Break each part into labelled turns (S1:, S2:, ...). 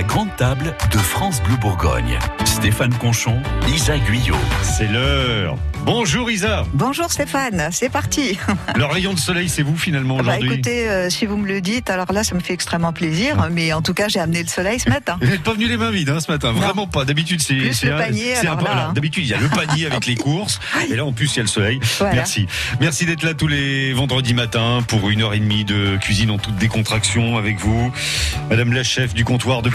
S1: la grande table de France Bleu Bourgogne. Stéphane Conchon, Isa Guyot.
S2: C'est l'heure. Bonjour Isa.
S3: Bonjour Stéphane, c'est parti.
S2: Le rayon de soleil, c'est vous finalement
S3: Bah
S2: aujourd'hui
S3: écoutez, euh, si vous me le dites, alors là, ça me fait extrêmement plaisir. Mais en tout cas, j'ai amené le soleil ce matin.
S2: Vous n'êtes pas venu les mains vides hein, ce matin, vraiment pas. D'habitude, c'est un-
S3: hein.
S2: D'habitude, il y a le panier avec les courses, et là en plus il y a le soleil.
S3: Voilà.
S2: Merci, merci d'être là tous les vendredis matins pour une heure et demie de cuisine en toute décontraction avec vous, Madame la chef du comptoir de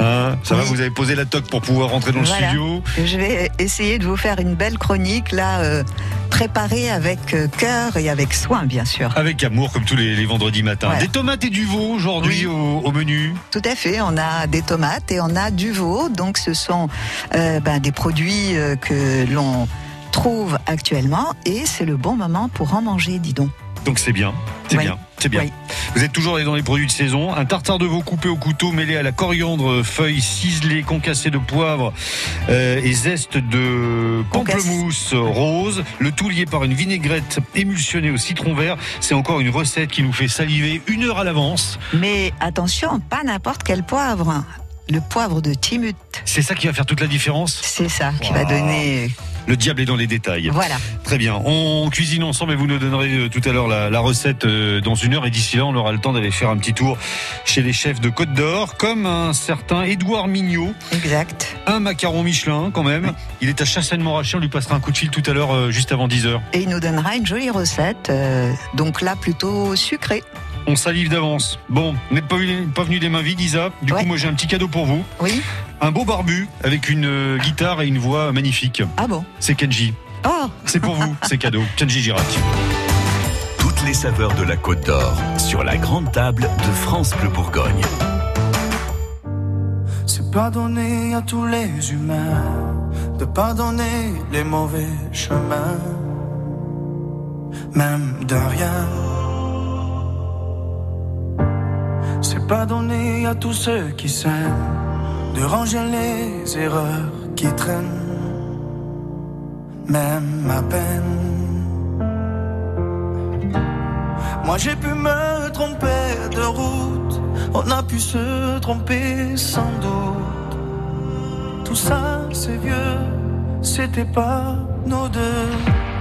S2: Hein, ça va, vous avez posé la toque pour pouvoir rentrer dans le studio.
S3: Je vais essayer de vous faire une belle chronique, là, euh, préparée avec euh, cœur et avec soin, bien sûr.
S2: Avec amour, comme tous les, les vendredis matins.
S3: Ouais.
S2: Des tomates et du veau aujourd'hui
S3: Oui.
S2: au, au menu.
S3: Tout à fait, on a des tomates et on a du veau. Donc, ce sont euh, ben, des produits euh, que l'on trouve actuellement et c'est le bon moment pour en manger, dis donc.
S2: Donc c'est bien, c'est bien, c'est bien.
S3: Oui.
S2: Vous êtes toujours dans les produits de saison. Un tartare de veau coupé au couteau mêlé à la coriandre, feuilles ciselées, concassées de poivre euh, et zeste de pamplemousse rose. Le tout lié par une vinaigrette émulsionnée au citron vert. C'est encore une recette qui nous fait saliver une heure à l'avance.
S3: Mais attention, pas n'importe quel poivre. Le poivre de Timut,
S2: C'est ça qui va faire toute la différence?
S3: c'est ça qui va donner.
S2: Le diable est dans les détails.
S3: Voilà.
S2: Très bien. On cuisine ensemble et vous nous donnerez euh, tout à l'heure la, la recette euh, dans une heure. Et d'ici là, on aura le temps d'aller faire un petit tour chez les chefs de Côte d'Or, comme un certain Édouard Mignot,
S3: Exact.
S2: un macaron Michelin quand même. Il est à Chassagne-Montrachet. On lui passera un coup de fil tout à l'heure, euh, juste avant 10 heures.
S3: Et il nous donnera une jolie recette, euh, donc là plutôt sucrée.
S2: On salive d'avance. Bon, vous n'êtes pas, venu- pas venu des mains vides, Isa. Du
S3: Ouais.
S2: coup, moi, j'ai un petit cadeau pour vous.
S3: Oui.
S2: Un beau barbu avec une euh, guitare et une voix magnifique.
S3: Ah bon?
S2: C'est Kenji.
S3: Oh
S2: C'est pour vous, c'est cadeau. Kenji Girac.
S1: Toutes les saveurs de la Côte d'Or sur la grande table de France Bleu Bourgogne.
S4: C'est pardonner à tous les humains de pardonner les mauvais chemins, même de rien. C'est pardonner à tous ceux qui s'aiment de ranger les erreurs qui traînent, même à peine. Moi j'ai pu me tromper de route, on a pu se tromper sans doute. Tout ça c'est vieux, c'était pas nos deux.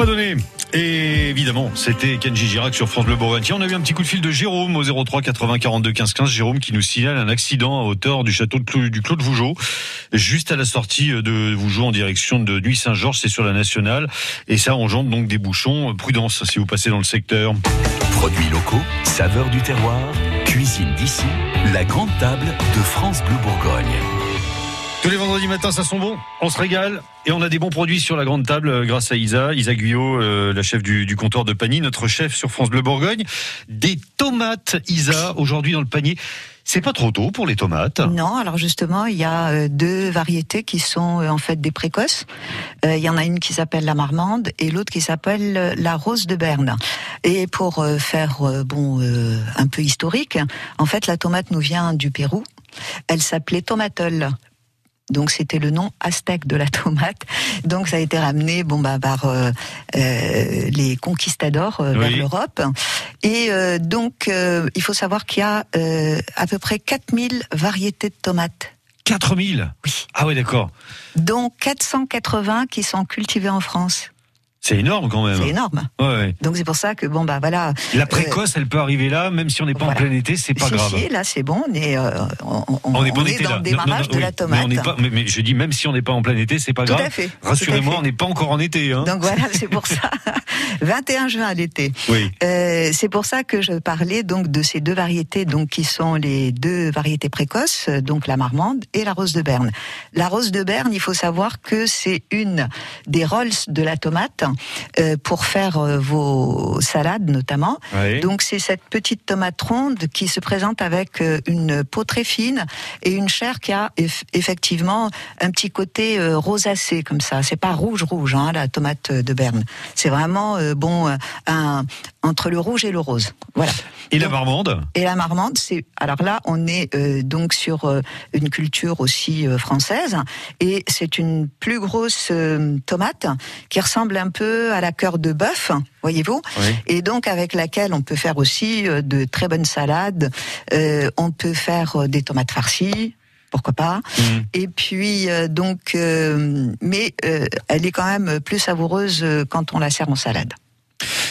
S4: Pas donné.
S2: Et évidemment, c'était Kenji Girac sur France Bleu Bourgogne. On a eu un petit coup de fil de Jérôme au 03 80 42 15 15. Jérôme qui nous signale un accident à hauteur du château de du Clos de Vougeot, juste à la sortie de Vougeot en direction de Nuit Saint-Georges. C'est sur la nationale. Et ça engendre donc des bouchons. Prudence si vous passez dans le secteur.
S1: Produits locaux, saveurs du terroir, cuisine d'ici, la grande table de France Bleu Bourgogne.
S2: Tous les vendredis matins, ça sent bon. On se régale et on a des bons produits sur la grande table euh, grâce à Isa, Isa Guyot, euh, la chef du, du comptoir de panier, notre chef sur France Bleu Bourgogne. Des tomates, Isa, aujourd'hui dans le panier. C'est pas trop tôt pour les tomates.
S3: Non, alors justement, il y a euh, deux variétés qui sont euh, en fait des précoces. Il y en a une qui s'appelle la marmande et l'autre qui s'appelle la rose de Berne. Et pour faire bon un peu historique, en fait, la tomate nous vient du Pérou. Elle s'appelait tomatole. Donc c'était le nom aztèque de la tomate. Donc ça a été ramené bon bah par euh, euh, les conquistadors euh, vers
S2: Oui.
S3: l'Europe. Et euh, donc euh, il faut savoir qu'il y a euh, à peu près 4000 variétés de tomates.
S2: 4000
S3: Oui.
S2: Ah ouais, d'accord.
S3: dont 480 qui sont cultivées en France.
S2: C'est énorme quand même.
S3: C'est énorme.
S2: Ouais, ouais.
S3: Donc c'est pour ça que bon bah voilà.
S2: La précoce, elle peut arriver là, même si on n'est pas
S3: voilà.
S2: en plein été, c'est pas
S3: Si,
S2: grave.
S3: si, là c'est bon, on est, euh, on, on-
S2: On est en
S3: on est dans
S2: là.
S3: le démarrage
S2: Non, non,
S3: de la tomate.
S2: Mais, on n'est pas, mais, mais je dis même si on n'est pas en plein été, c'est pas
S3: Tout
S2: grave.
S3: à fait.
S2: Rassurez-moi, on n'est pas encore en été. Hein.
S3: Donc voilà, c'est pour ça. 21 juin à l'été.
S2: oui.
S3: Euh, c'est pour ça que je parlais donc de ces deux variétés, donc qui sont les deux variétés précoces, euh, donc la marmande et la rose de Berne. La rose de Berne, il faut savoir que c'est une des rolls de la tomate euh, pour faire euh, vos salades notamment. Donc c'est cette petite tomate ronde qui se présente avec euh, une peau très fine et une chair qui a eff- effectivement un petit côté rosacé comme ça. C'est pas rouge rouge hein, la tomate de Berne. C'est vraiment bon un, entre le rouge et le rose. Voilà.
S2: Et la marmande
S3: et la marmande, c'est alors là, on est euh, donc sur euh, une culture aussi euh, française, et c'est une plus grosse euh, tomate qui ressemble un peu à la cœur de bœuf, voyez-vous,
S2: Oui.
S3: et donc avec laquelle on peut faire aussi euh, de très bonnes salades. Euh, on peut faire des tomates farcies. Pourquoi pas
S2: Mhm.
S3: Et puis euh, donc, euh, mais euh, elle est quand même plus savoureuse quand on la sert en salade.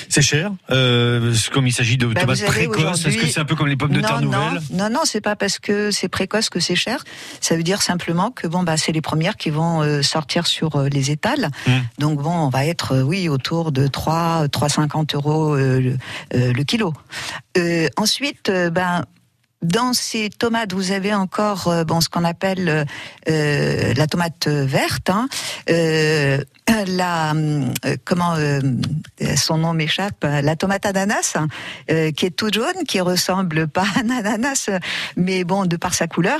S2: C'est cher euh, Comme il s'agit de
S3: Bah,
S2: tomates précoces, est-ce que c'est un peu comme les pommes de terre nouvelles
S3: non, non, non, c'est pas parce que c'est précoce que c'est cher. Ça veut dire simplement que bon bah c'est les premières qui vont euh, sortir sur euh, les étals.
S2: Mm.
S3: Donc bon, on va être oui autour de 3 3,50 euros euh, le, le kilo. Euh, ensuite, ben dans ces tomates, vous avez encore bon ce qu'on appelle euh, la tomate verte, hein, euh, la hum, euh, comment euh, son nom m'échappe, la tomate ananas, euh, qui est toute jaune, qui ressemble pas à un ananas, mais bon de par sa couleur.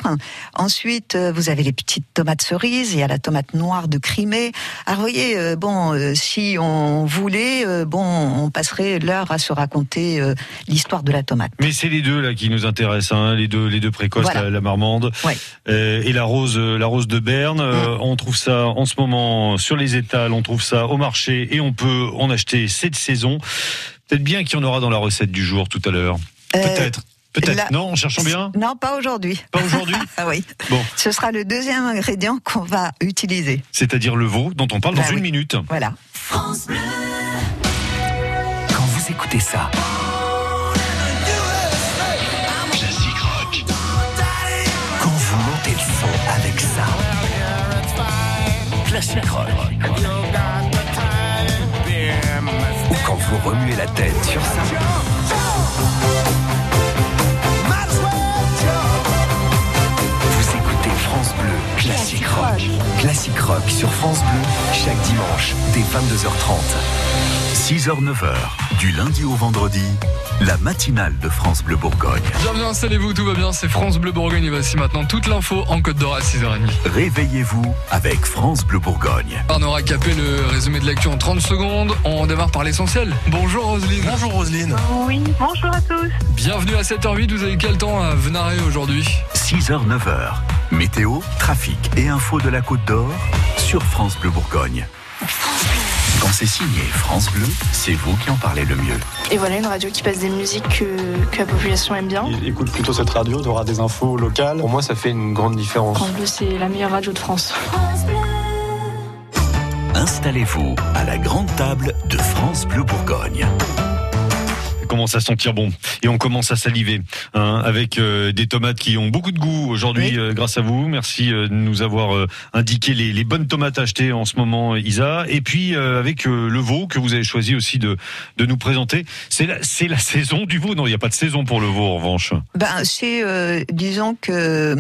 S3: Ensuite, euh, vous avez les petites tomates cerises, il y a la tomate noire de Crimée. Alors vous voyez, euh, bon, euh, si on voulait, euh, bon, on passerait l'heure à se raconter euh, l'histoire de la tomate.
S2: Mais c'est les deux là qui nous intéressent, hein, les deux, les deux précoces,
S3: Voilà.
S2: la, la marmande
S3: Ouais.
S2: euh, et la rose, euh, la rose de Berne. Euh, on trouve ça en ce moment sur les on trouve ça au marché et on peut en acheter cette saison. Peut-être bien qu'il y en aura dans la recette du jour tout à l'heure.
S3: Euh,
S2: Peut-être, peut-être.
S3: là-
S2: Non, cherchons bien?
S3: Non, pas aujourd'hui.
S2: Pas aujourd'hui.
S3: Ah oui.
S2: Bon,
S3: Ce sera le deuxième ingrédient qu'on va utiliser.
S2: c'est-à-dire le veau dont on parle dans
S3: Bah
S2: une minute.
S3: Voilà.
S1: Quand vous écoutez ça, Classique rock. Quand vous montez le son avec ça, Classique rock. Ou quand vous remuez la tête sur ça. Vous écoutez France Bleu Classique Rock. Classique Rock sur France Bleu, chaque dimanche, dès 22h30. 6h, 9h, du lundi au vendredi, la matinale de France Bleu Bourgogne.
S5: Bienvenue, installez-vous, tout va bien, c'est France Bleu Bourgogne et voici maintenant toute l'info en Côte d'Or à 6h30.
S1: Réveillez-vous avec France Bleu Bourgogne.
S5: On aura capé le résumé de l'actu en 30 secondes, on démarre par l'essentiel. Bonjour Roselyne.
S6: Bonjour Roselyne.
S7: Oui, bonjour à tous.
S5: Bienvenue à 7h08, vous avez quel temps à Venaré aujourd'hui
S1: 6h, 9h, météo, trafic et info de la Côte d'Or sur France Bleu Bourgogne. Quand c'est signé France Bleu, c'est vous qui en parlez le mieux.
S8: Et voilà une radio qui passe des musiques que, que la population aime bien.
S6: Écoute plutôt cette radio, tu auras des infos locales. Pour moi, ça fait une grande différence.
S8: France Bleu, c'est la meilleure radio de France.
S1: Installez-vous à la grande table de France Bleu Bourgogne
S2: commence à sentir bon et on commence à saliver hein, avec euh, des tomates qui ont beaucoup de goût aujourd'hui
S3: Oui.
S2: euh, grâce à vous. Merci euh, de nous avoir indiqué les, les bonnes tomates achetées en ce moment, Isa. Et puis avec le veau que vous avez choisi aussi de, de nous présenter. C'est la, c'est la saison du veau. Non, il n'y a pas de saison pour le veau en revanche.
S3: Ben, c'est, disons que,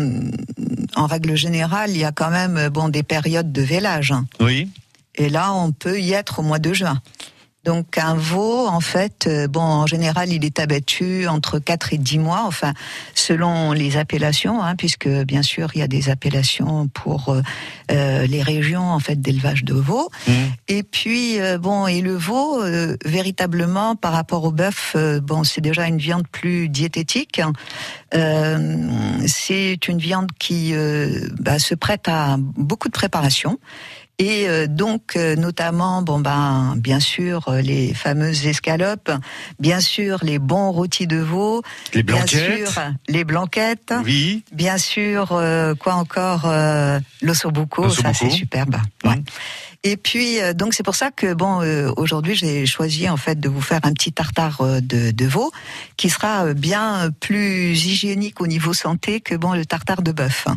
S3: en règle générale, il y a quand même bon des périodes de vélage. hein.
S2: Oui.
S3: Et là, on peut y être au mois de juin. Donc un veau, en fait, euh, bon, en général, il est abattu entre 4 et 10 mois, enfin, selon les appellations, hein, puisque bien sûr, il y a des appellations pour euh, euh, les régions, en fait, d'élevage de veaux.
S2: Mmh.
S3: Et puis, euh, bon, et le veau, euh, véritablement, par rapport au bœuf, bon, c'est déjà une viande plus diététique. hein. Euh, c'est une viande qui euh, bah, se prête à beaucoup de préparation. Et euh, donc, euh, notamment, bon ben, bien sûr, euh, les fameuses escalopes, bien sûr, les bons rôtis de veau,
S2: Les
S3: bien
S2: blanquettes.
S3: sûr, les blanquettes,
S2: Oui.
S3: bien sûr, euh, quoi encore, euh, l'ossobuco, ça c'est superbe. Ouais.
S2: Mhm.
S3: Et puis, euh, donc c'est pour ça que bon, euh, aujourd'hui, j'ai choisi en fait de vous faire un petit tartare euh, de, de veau qui sera bien plus hygiénique au niveau santé que bon le tartare de bœuf.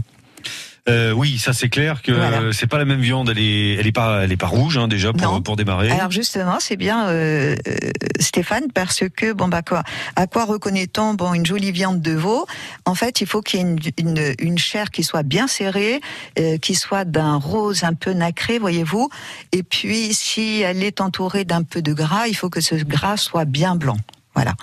S2: Euh, oui, ça c'est clair que
S3: Voilà.
S2: euh, c'est pas la même viande. Elle est, elle est pas, elle est pas rouge hein, déjà pour
S3: Non.
S2: pour démarrer.
S3: Alors justement, c'est bien euh, euh, Stéphane parce que bon bah quoi, à quoi reconnaît-on bon une jolie viande de veau? En fait, il faut qu'il y ait une, une, une chair qui soit bien serrée, euh, qui soit d'un rose un peu nacré, voyez-vous. Et puis si elle est entourée d'un peu de gras, il faut que ce gras soit bien blanc. Voilà.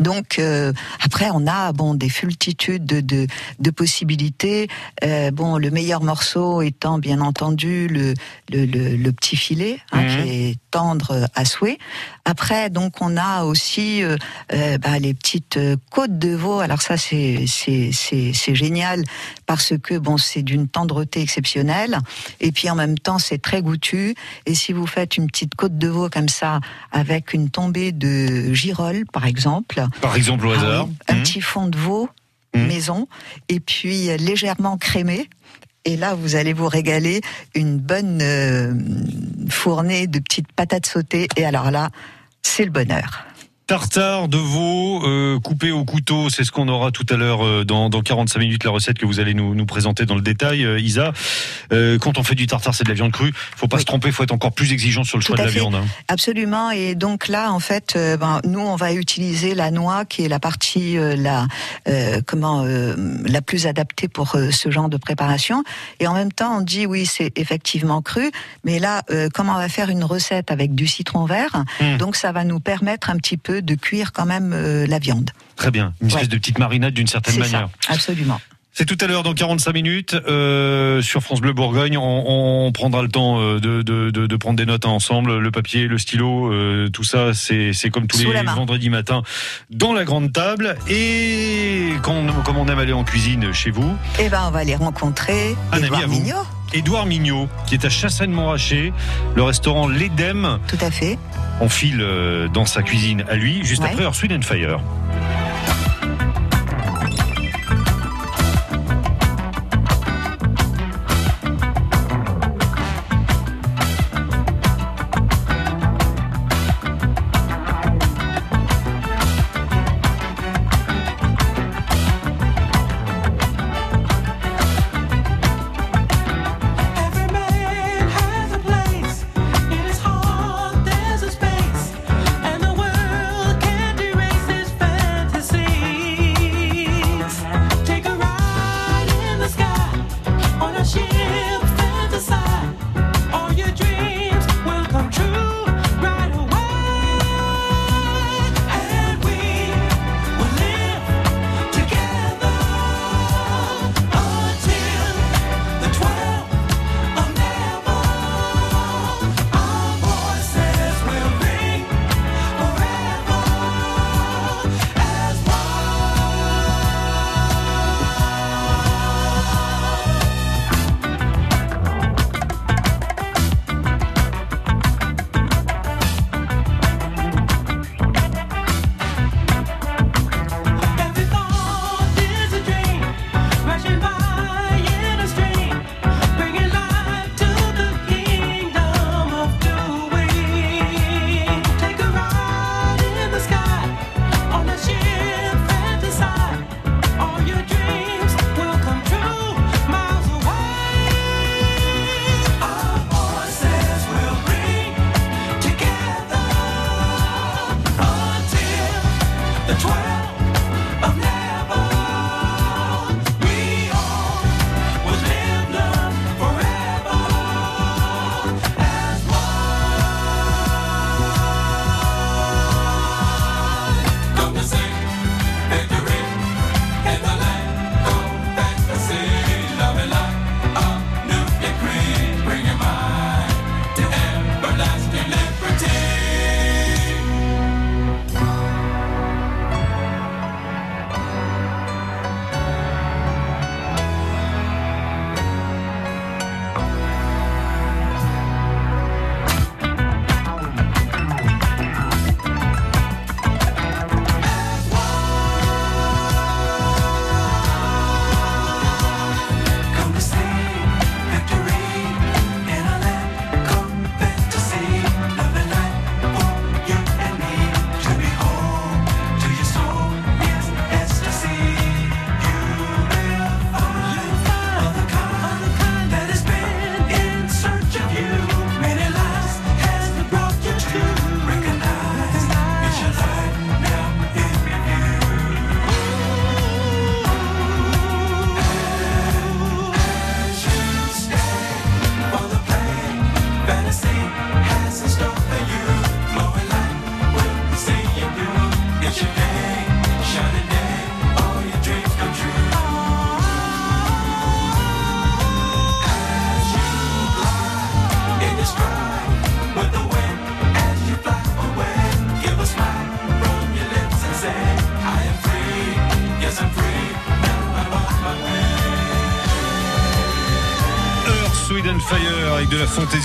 S3: Donc euh, après on a bon des multitudes de, de, de possibilités. Euh, bon le meilleur morceau étant bien entendu le le, le, le petit filet hein,
S2: Mhm.
S3: qui est tendre à souhait. Après donc on a aussi euh, euh, bah, les petites euh, côtes de veau. Alors ça c'est c'est c'est c'est génial parce que bon c'est d'une tendreté exceptionnelle et puis en même temps c'est très goûtu. Et si vous faites une petite côte de veau comme ça avec une tombée de girolles par exemple,
S2: Par exemple au
S3: ah
S2: hasard.
S3: un
S2: Mmh.
S3: petit fond de veau
S2: Mhm.
S3: maison et puis euh, légèrement crémé. Et là, vous allez vous régaler une bonne euh, fournée de petites patates sautées. Et alors là, c'est le bonheur.
S2: Tartare de veau euh, coupé au couteau, c'est ce qu'on aura tout à l'heure euh, dans, dans 45 minutes, la recette que vous allez nous, nous présenter dans le détail, euh, Isa. Euh, quand on fait du tartare, c'est de la viande crue. Faut pas
S3: Oui.
S2: se tromper, faut être encore plus exigeant sur le
S3: Tout
S2: choix de la
S3: fait.
S2: viande. hein.
S3: Absolument. Et donc là, en fait, ben, nous, on va utiliser la noix, qui est la partie la comment la plus adaptée pour ce genre de préparation. Et en même temps, on dit oui, c'est effectivement cru, mais là, euh, comme on va faire une recette avec du citron vert,
S2: Mm.
S3: donc ça va nous permettre un petit peu de cuire quand même euh, la viande.
S2: Très bien, une espèce
S3: Ouais.
S2: de petite marinade d'une certaine manière.
S3: ça, absolument.
S2: C'est tout à l'heure dans 45 minutes euh, sur France Bleu Bourgogne. On, on prendra le temps euh, de, de, de, de prendre des notes ensemble, le papier, le stylo, euh, tout ça, c'est comme tous
S3: Sous
S2: les vendredis matins dans la grande table. Et quand on, comme on aime aller en cuisine chez vous,
S3: Eh ben, on va aller rencontrer
S2: Un ami à vous.
S3: Mignot.
S2: Édouard Mignot, qui est à Chassagne-Montrachet, le restaurant L'Edem.
S3: Tout à fait.
S2: On file euh, dans sa cuisine à lui, juste
S3: Ouais.
S2: après Earth, and Fire.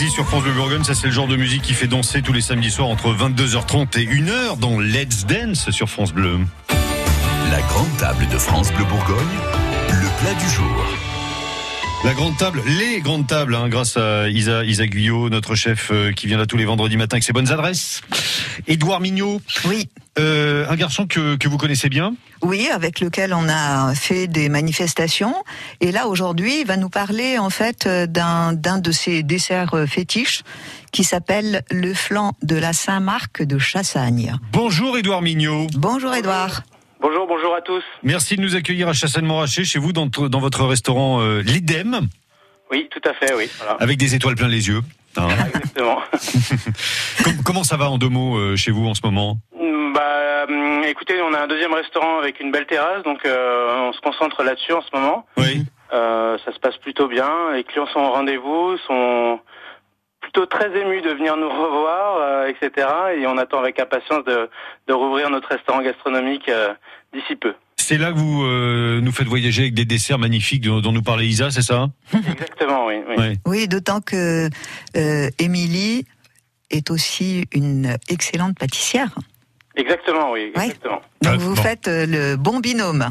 S2: Sur France Bleu Bourgogne. Ça, c'est le genre de musique qui fait danser tous les samedis soirs entre 22h30 et 1h dans Let's Dance sur France Bleu.
S1: La grande table de France Bleu Bourgogne, le plat du jour.
S2: La grande table, les grandes tables, hein, grâce à Isa, Isa Guyot, notre chef euh, qui vient là tous les vendredis matins avec ses bonnes adresses. Édouard Mignot,
S3: Oui.
S2: euh, un garçon que, que vous connaissez bien.
S3: Oui, avec lequel on a fait des manifestations. Et là, aujourd'hui, il va nous parler en fait euh, d'un d'un de ses desserts euh, fétiches qui s'appelle le flan de la Saint-Marc de Chassagne.
S2: Bonjour Édouard Mignot.
S3: Bonjour Édouard.
S7: Bonjour, bonjour à tous.
S2: Merci de nous accueillir à Chassagne-Montrachet, chez vous, dans, dans votre restaurant euh, L'Idem,
S7: Oui, tout à fait, oui. Voilà.
S2: avec des étoiles plein les yeux. hein.
S7: Exactement.
S2: Com- comment ça va en deux mots euh, chez vous en ce moment?
S7: Écoutez, on a un deuxième restaurant avec une belle terrasse, donc euh, on se concentre là-dessus en ce moment.
S2: Oui.
S7: Euh, ça se passe plutôt bien. Les clients sont au rendez-vous, sont plutôt très émus de venir nous revoir, euh, etc. Et on attend avec impatience de, de rouvrir notre restaurant gastronomique euh, d'ici peu.
S2: C'est là que vous euh, nous faites voyager avec des desserts magnifiques dont, dont nous parlait Isa, c'est ça?
S7: Exactement, oui. oui.
S2: Ouais.
S3: Oui, d'autant que euh, Émilie est aussi une excellente pâtissière.
S7: Exactement, oui. Exactement.
S3: Donc
S2: Ah,
S3: vous
S2: bon.
S3: faites euh, le bon binôme.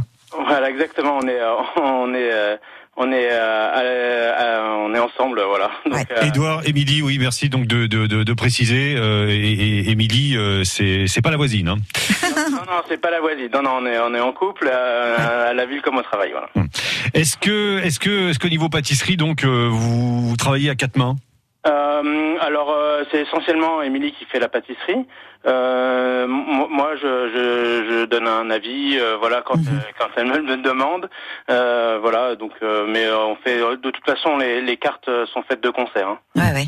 S7: Voilà, exactement. On est, euh, on est, euh, on est, euh, on est ensemble, voilà. Donc,
S3: Ouais.
S7: euh,
S2: Édouard, Émilie, oui, merci donc de, de, de, de préciser. euh, et, Émilie, euh, c'est c'est pas la voisine. Hein.
S7: non, non, c'est pas la voisine. Non, non, on est, on est en couple euh, à la ville comme au travail, voilà.
S2: Est-ce que, est-ce que, est-ce que niveau pâtisserie, donc, euh, vous, vous travaillez à quatre mains?
S7: Euh, alors, euh, c'est essentiellement Émilie qui fait la pâtisserie. Euh, moi, je, je, je donne un avis, euh, voilà, quand,
S3: Mhm.
S7: euh, quand elle me le demande. Euh, voilà, donc, euh, mais on fait, de toute façon, les, les cartes euh, sont faites de concert. hein.
S3: Ouais, ouais.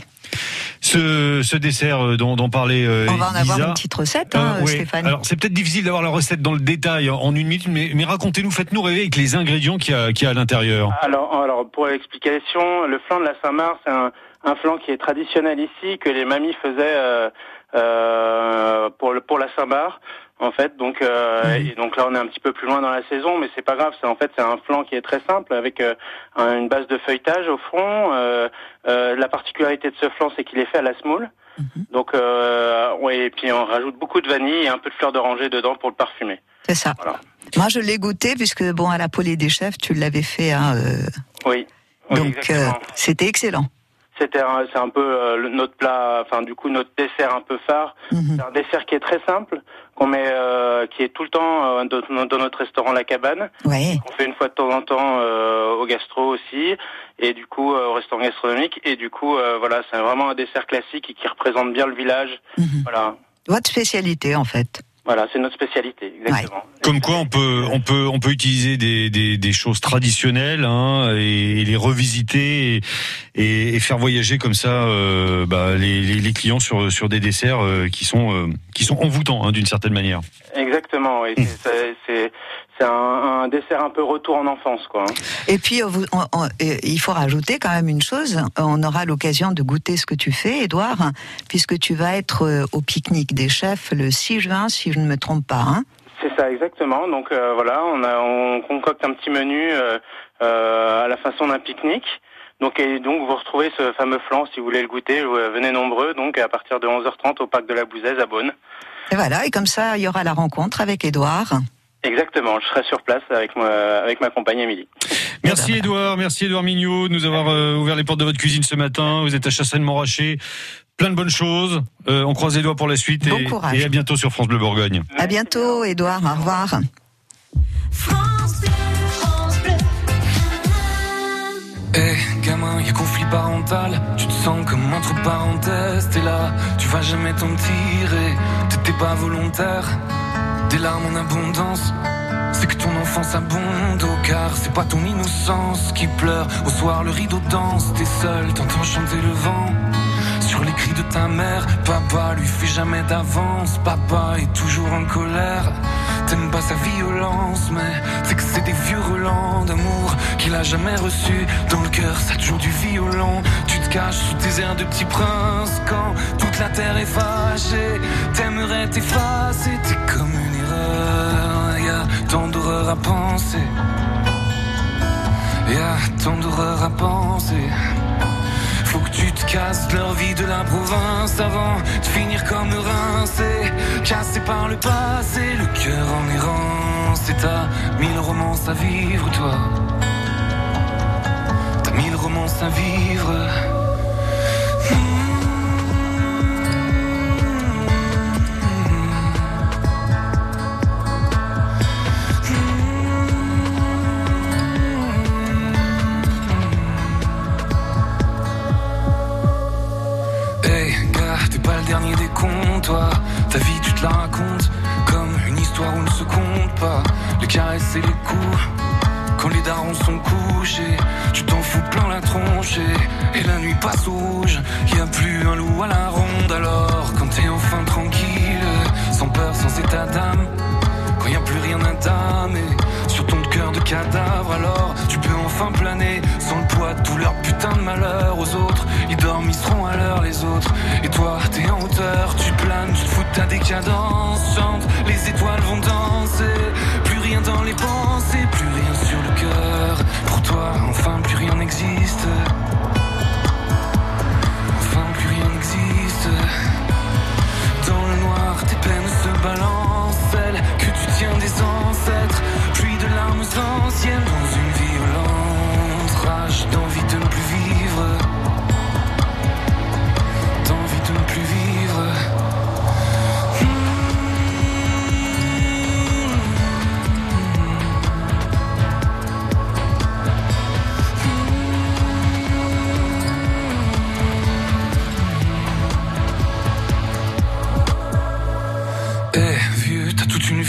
S2: ce, ce dessert dont, dont parlait euh,
S3: On va en avoir une petite recette, hein,
S2: euh, oui.
S3: Stéphane.
S2: Alors c'est peut-être difficile d'avoir la recette dans le détail en une minute, mais, mais racontez-nous, faites-nous rêver avec les ingrédients qu'il y a, qu'il y a à l'intérieur.
S7: Alors, alors pour l'explication, le flan de la Saint-Marc, c'est un, un flan qui est traditionnel ici, que les mamies faisaient euh, euh, pour, le, pour la Saint-Barth, en fait. Donc, euh, et donc là, on est un petit peu plus loin dans la saison, mais c'est pas grave. C'est en fait c'est un flan qui est très simple, avec euh, un- une base de feuilletage au fond. Euh, euh, la particularité de ce flan, c'est qu'il est fait à la semoule. Donc, euh, ouais, et puis on rajoute beaucoup de vanille et un peu de fleur d'oranger dedans pour le parfumer.
S3: C'est ça.
S7: Voilà.
S3: Moi, je l'ai goûté puisque bon, à la Polée des chefs, tu l'avais fait. hein, euh,
S7: Oui. Oui,
S3: donc, euh, c'était excellent.
S7: C'était c'est un peu euh, le- notre plat, enfin du coup notre dessert un peu phare.
S3: Mhm.
S7: C'est un dessert qui est très simple, qu'on met, euh, qui est tout le temps euh, dans, dans notre restaurant La Cabane.
S3: Ouais.
S7: On fait une fois de temps en temps euh, au gastro aussi, et du coup au restaurant gastronomique. Et du coup, voilà, c'est vraiment un dessert classique et qui représente bien le village.
S3: Mhm.
S7: Voilà,
S3: Votre spécialité, en fait.
S7: Voilà, c'est notre spécialité, exactement.
S2: Comme quoi, on peut, on peut, on peut utiliser des, des, des choses traditionnelles hein, et, et les revisiter et, et, et faire voyager comme ça euh, bah, les, les, les clients sur, sur des desserts euh, qui sont, euh, qui sont envoûtants hein, d'une certaine manière.
S7: Exactement, oui. C'est- C'est c'est- un, un dessert un peu retour en enfance, quoi. hein.
S3: Et puis, euh, vous- on- on- euh, il faut rajouter quand même une chose. On aura l'occasion de goûter ce que tu fais, Édouard, puisque tu vas être euh, au pique-nique des chefs le 6 juin, si je ne me trompe pas. hein.
S7: C'est ça, exactement. Donc euh, voilà, on, a, on concocte un petit menu euh, euh, à la façon d'un pique-nique. Donc et donc vous retrouvez ce fameux flan si vous voulez le goûter. venez nombreux. Donc à partir de 11h30 au parc de la Bouzaise à Beaune.
S3: Et voilà, et comme ça, il y aura la rencontre avec Édouard.
S7: Exactement. Je serai sur place avec moi, avec ma compagne Émilie.
S2: Merci Edouard, merci Edouard Mignot de nous avoir euh, ouvert les portes de votre cuisine ce matin. Vous êtes à Chassagne-Montrachet. Plein de bonnes choses. Euh, on croise les doigts pour la suite
S3: Bon
S2: et,
S3: courage.
S2: et à bientôt sur France Bleu Bourgogne.
S3: À bientôt, Édouard. Au revoir.
S9: France Bleu, France Bleu.
S10: Eh, gamin, y a conflit parental. Tu te sens comme entre parenthèses. T'es là, tu vas jamais t'en tirer. T'étais pas volontaire. Des larmes en abondance. C'est que ton enfance abonde au car c'est pas ton innocence qui pleure. Au soir, le rideau danse. T'es seul, t'entends chanter le vent. Sur les cris de ta mère, papa lui fait jamais d'avance. Papa est toujours en colère. T'aimes pas sa violence, mais c'est que c'est des vieux relents d'amour qu'il a jamais reçu. Dans le cœur, ça toujours du violon. Tu te caches sous tes airs de petit prince quand toute la terre est fâchée. T'aimerais t'effacer, t'es comme tant d'horreur à penser. Y a tant d'horreur à penser. Faut faut que tu te casses leur vie de la province avant de finir comme rincé, cassé par le passé, le cœur en errance. Et t'as mille romances à vivre, toi. T'as mille romances à vivre. Pas le dernier des cons, toi. Ta vie, tu te la racontes comme une histoire où ne se compte pas. Les caresses et les coups. Quand les darons sont couchés, tu t'en fous plein la tronche. Et, la nuit passe au rouge. Y a plus un loup à la ronde. Alors, quand t'es enfin tranquille, sans peur, sans état d'âme. Quand y a plus rien à sur ton cœur de cadavre, alors tu peux enfin planer sans le poids de tout leur putain de malheur aux autres. Ils seront à l'heure les autres. Et toi, t'es en hauteur, tu planes, tu te fous de ta décadence. Chante, les étoiles vont danser. Plus rien dans les pensées, plus rien sur le cœur. Pour toi, enfin, plus rien n'existe. Enfin, plus rien n'existe. Dans le noir, tes peines se balancent, celles que tu tiens des ancêtres. Pluie de larmes anciennes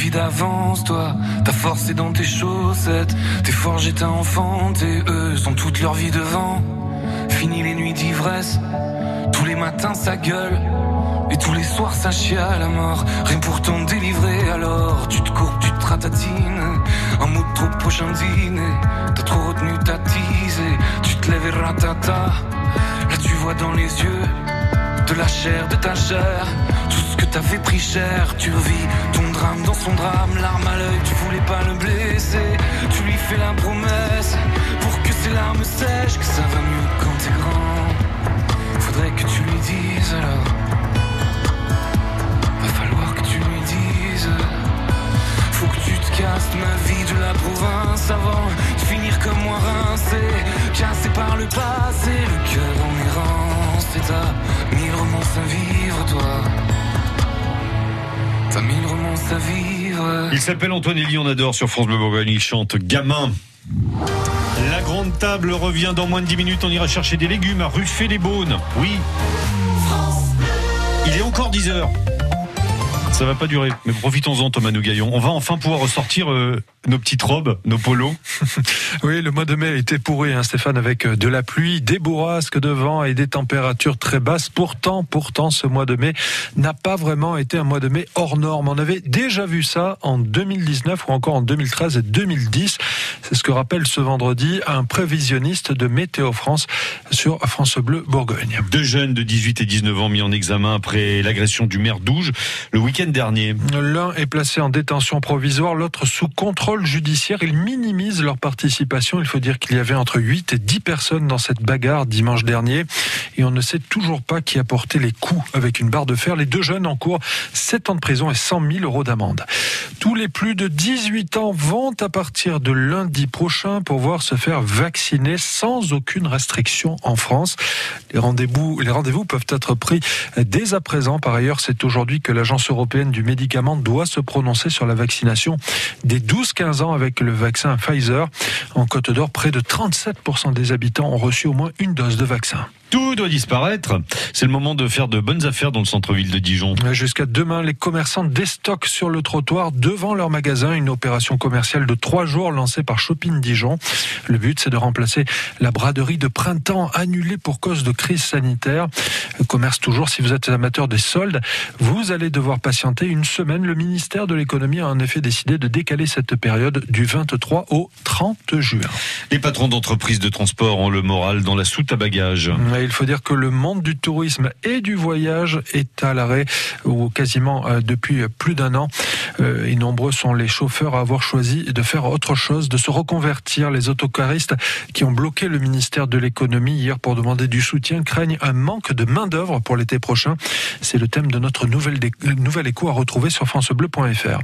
S10: d'avance, toi. Ta force est dans tes chaussettes. T'es forgé, t'as enfanté. Eux sont toute leur vie devant. Fini les nuits d'ivresse. Tous les matins, ça gueule. Et tous les soirs, ça chie à la mort. Rien pour t'en délivrer, alors tu te courbes, tu te ratatines. Un mot trop prochain dîner. T'as trop retenu ta tisée. Tu te lèves et ratata. Là, tu vois dans les yeux de la chair, de ta chair. Que t'avais pris cher, tu revis ton drame dans son drame. L'arme à l'œil, tu voulais pas le blesser. Tu lui fais la promesse pour que ses larmes sèchent, que ça va mieux quand t'es grand. Faudrait que tu lui dises alors. Va falloir que tu lui dises. Faut que tu te casses ma vie de la province avant de finir comme moi rincé, cassé par le passé, le cœur en errance. Et t'as mille romances à vivre, toi.
S2: Il s'appelle Antoine Elie, on adore sur France Bleu Bourgogne, il chante Gamin. La grande table revient dans moins de 10 minutes, on ira chercher des légumes à Ruffet les Beaunes. Oui. Il est encore 10 heures. Ça va pas durer, mais profitons-en Thomas Nougaillon. On va enfin pouvoir ressortir euh, nos petites robes, nos polos.
S11: Oui, le mois de mai a été pourri, hein, Stéphane, avec de la pluie, des bourrasques de vent et des températures très basses. Pourtant, pourtant, ce mois de mai n'a pas vraiment été un mois de mai hors norme. On avait déjà vu ça en 2019 ou encore en 2013 et 2010. C'est ce que rappelle ce vendredi un prévisionniste de Météo France sur France Bleu Bourgogne.
S2: Deux jeunes de 18 et 19 ans mis en examen après l'agression du maire d'Ouge le week-end dernier.
S11: L'un est placé en détention provisoire, l'autre sous contrôle judiciaire. Ils minimisent leur participation. Il faut dire qu'il y avait entre 8 et 10 personnes dans cette bagarre dimanche dernier. Et on ne sait toujours pas qui a porté les coups avec une barre de fer. Les deux jeunes en cours 7 ans de prison et 100 000 euros d'amende. Tous les plus de 18 ans vont à partir de lundi prochain pouvoir se faire vacciner sans aucune restriction en France. Les rendez-vous, peuvent être pris dès à présent. Par ailleurs, c'est aujourd'hui que l'Agence européenne du médicament doit se prononcer sur la vaccination des 12-15 ans avec le vaccin Pfizer. En Côte d'Or, près de 37% des habitants ont reçu au moins une dose de vaccin.
S2: Tout doit disparaître. C'est le moment de faire de bonnes affaires dans le centre-ville de Dijon.
S11: Jusqu'à demain, les commerçants déstockent sur le trottoir devant leur magasin une opération commerciale de trois jours lancée par Shopping Dijon. Le but, c'est de remplacer la braderie de printemps annulée pour cause de crise sanitaire. Commerce toujours, si vous êtes amateur des soldes, vous allez devoir patienter une semaine. Le ministère de l'économie a en effet décidé de décaler cette période du 23 au 30 juin.
S2: Les patrons d'entreprises de transport ont le moral dans la soute à bagages.
S11: Il faut dire que le monde du tourisme et du voyage est à l'arrêt ou quasiment euh, depuis plus d'un an. Euh, et nombreux sont les chauffeurs à avoir choisi de faire autre chose, de se reconvertir. Les autocaristes qui ont bloqué le ministère de l'économie hier pour demander du soutien craignent un manque de main d'œuvre pour l'été prochain. C'est le thème de notre nouvelle écho à retrouver sur francebleu.fr.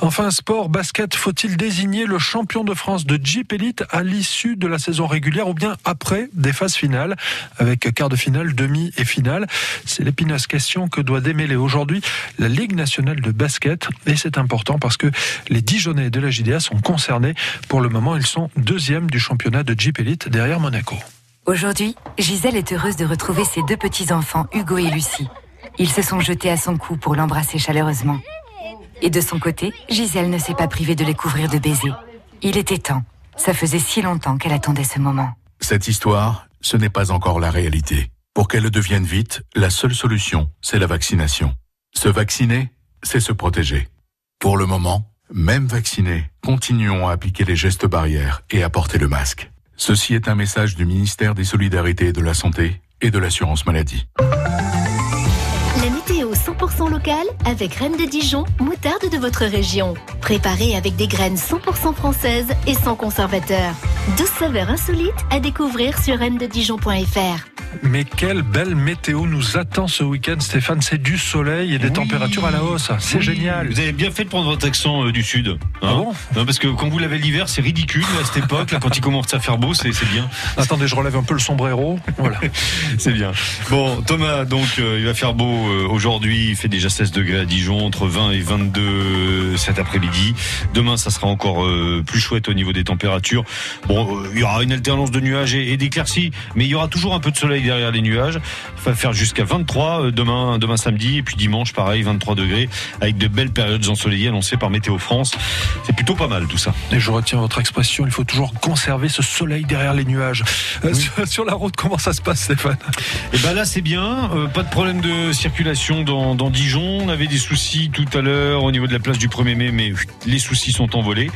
S11: Enfin, sport, basket, faut-il désigner le champion de France de Jeep Elite à l'issue de la saison régulière ou bien après des phases finales? Avec quart de finale, demi et finale C'est l'épineuse question que doit démêler aujourd'hui la Ligue nationale de basket et c'est important parce que les Dijonais de la JDA sont concernés. Pour le moment, ils sont deuxième du championnat de Jeep Elite derrière Monaco.
S12: Aujourd'hui, Gisèle est heureuse de retrouver ses deux petits-enfants, Hugo et Lucie. Ils se sont jetés à son cou pour l'embrasser chaleureusement. Et de son côté, Gisèle ne s'est pas privée de les couvrir de baisers. Il était temps. Ça faisait si longtemps qu'elle attendait ce moment.
S13: Cette histoire, ce n'est pas encore la réalité. Pour qu'elle le devienne vite, la seule solution, c'est la vaccination. Se vacciner, c'est se protéger. Pour le moment, même vaccinés, continuons à appliquer les gestes barrières et à porter le masque. Ceci est un message du ministère des Solidarités et de la Santé et de l'Assurance Maladie.
S14: La météo 100% locale avec Reine de Dijon, moutarde de votre région. Préparée avec des graines 100% françaises et sans conservateur. 12 saveurs insolites à découvrir sur reine-de-dijon.fr.
S11: Mais quelle belle météo nous attend ce week-end, Stéphane. C'est du soleil et des
S2: Oui.
S11: températures à la hausse. C'est
S2: Oui,
S11: génial.
S2: Vous avez bien fait de prendre votre accent euh, du sud.
S11: Ah bon?
S2: Non, Parce que quand vous l'avez l'hiver, c'est ridicule à cette époque. Là, quand il commence à faire beau, c'est bien.
S11: Attendez, je relève un peu le sombrero. Voilà.
S2: C'est bien. Bon, Thomas, donc euh, il va faire beau euh, aujourd'hui. Il fait déjà 16 degrés à Dijon, entre 20 et 22 cet après-midi. Demain, ça sera encore plus chouette au niveau des températures. Bon, il y aura une alternance de nuages et, et d'éclaircies, mais il y aura toujours un peu de soleil derrière les nuages. Il va faire jusqu'à 23 euh, demain, demain samedi, et puis dimanche, pareil, 23 degrés, avec de belles périodes ensoleillées annoncées par Météo France. C'est plutôt pas mal tout ça.
S11: Et je retiens votre expression, il faut toujours conserver ce soleil derrière les nuages. Euh, sur, la route, comment ça se passe, Stéphane?
S2: Et ben là c'est bien, euh, pas de problème de circulation dans, dans Dijon. On avait des soucis tout à l'heure au niveau de la place du 1er mai, mais les soucis sont envolés.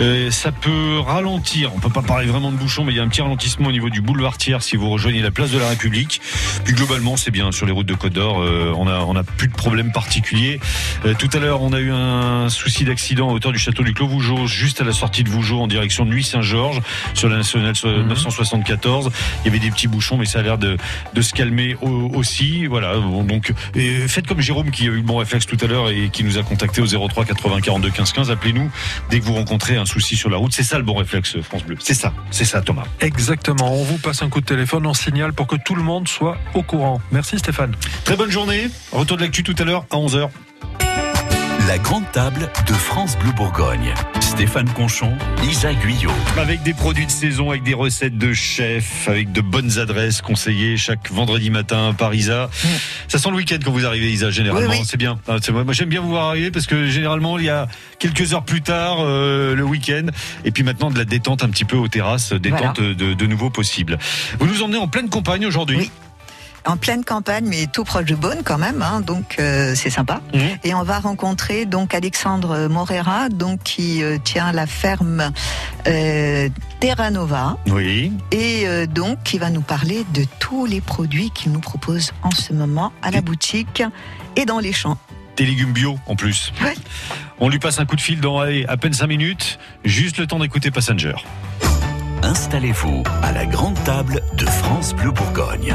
S2: Euh, ça peut ralentir, on peut pas parler vraiment de bouchon, mais il y a un petit ralentissement au niveau du boulevard Thiers si vous rejoignez la place de la République. Puis globalement c'est bien sur les routes de Côte d'Or, euh, on a on a plus de problèmes particuliers. Euh, tout à l'heure on a eu un souci d'accident à hauteur du château du Clos Vougeot, juste à la sortie de Vougeot en direction de Nuit-Saint-Georges sur la nationale 974. Il y avait des petits bouchons, mais ça a l'air de, de se calmer au- aussi. Voilà. Bon, donc, et faites comme Jérôme qui a eu le bon réflexe tout à l'heure et qui nous a contacté au 03 80 42 15 15. Appelez-nous dès que vous rencontrez un souci sur la route. C'est ça le bon réflexe, France Bleu. C'est ça. C'est ça, Thomas.
S11: Exactement, on vous passe un coup de téléphone, on signale pour que tout le monde soit au courant. Merci Stéphane.
S2: Très bonne journée. Retour de l'actu tout à l'heure à 11h.
S1: La grande table de France Bleu Bourgogne. Stéphane Conchon, Lisa Guyot.
S2: Avec des produits de saison, avec des recettes de chef, avec de bonnes adresses conseillées chaque vendredi matin par Isa. Ça sent le week-end quand vous arrivez, Isa, généralement.
S3: Oui, oui.
S2: C'est bien. Ah, c'est- Moi, j'aime bien vous voir arriver parce que généralement, il y a quelques heures plus tard, euh, le week-end. Et puis maintenant, de la détente un petit peu aux terrasses, détente de, de nouveau possible. Vous nous emmenez en pleine campagne aujourd'hui.
S3: Oui. En pleine campagne, mais tout proche de Beaune quand même, hein, donc euh, c'est sympa.
S2: Mhm.
S3: Et on va rencontrer donc Alexandre Morera, donc qui euh, tient la ferme euh, Terra Nova,
S2: Oui.
S3: et euh, donc qui va nous parler de tous les produits qu'il nous propose en ce moment à la boutique et dans les champs.
S2: Des légumes bio en plus.
S3: Ouais.
S2: On lui passe un coup de fil dans allez, à peine 5 minutes, juste le temps d'écouter Passenger.
S1: Installez-vous à la grande table de France Bleu Bourgogne.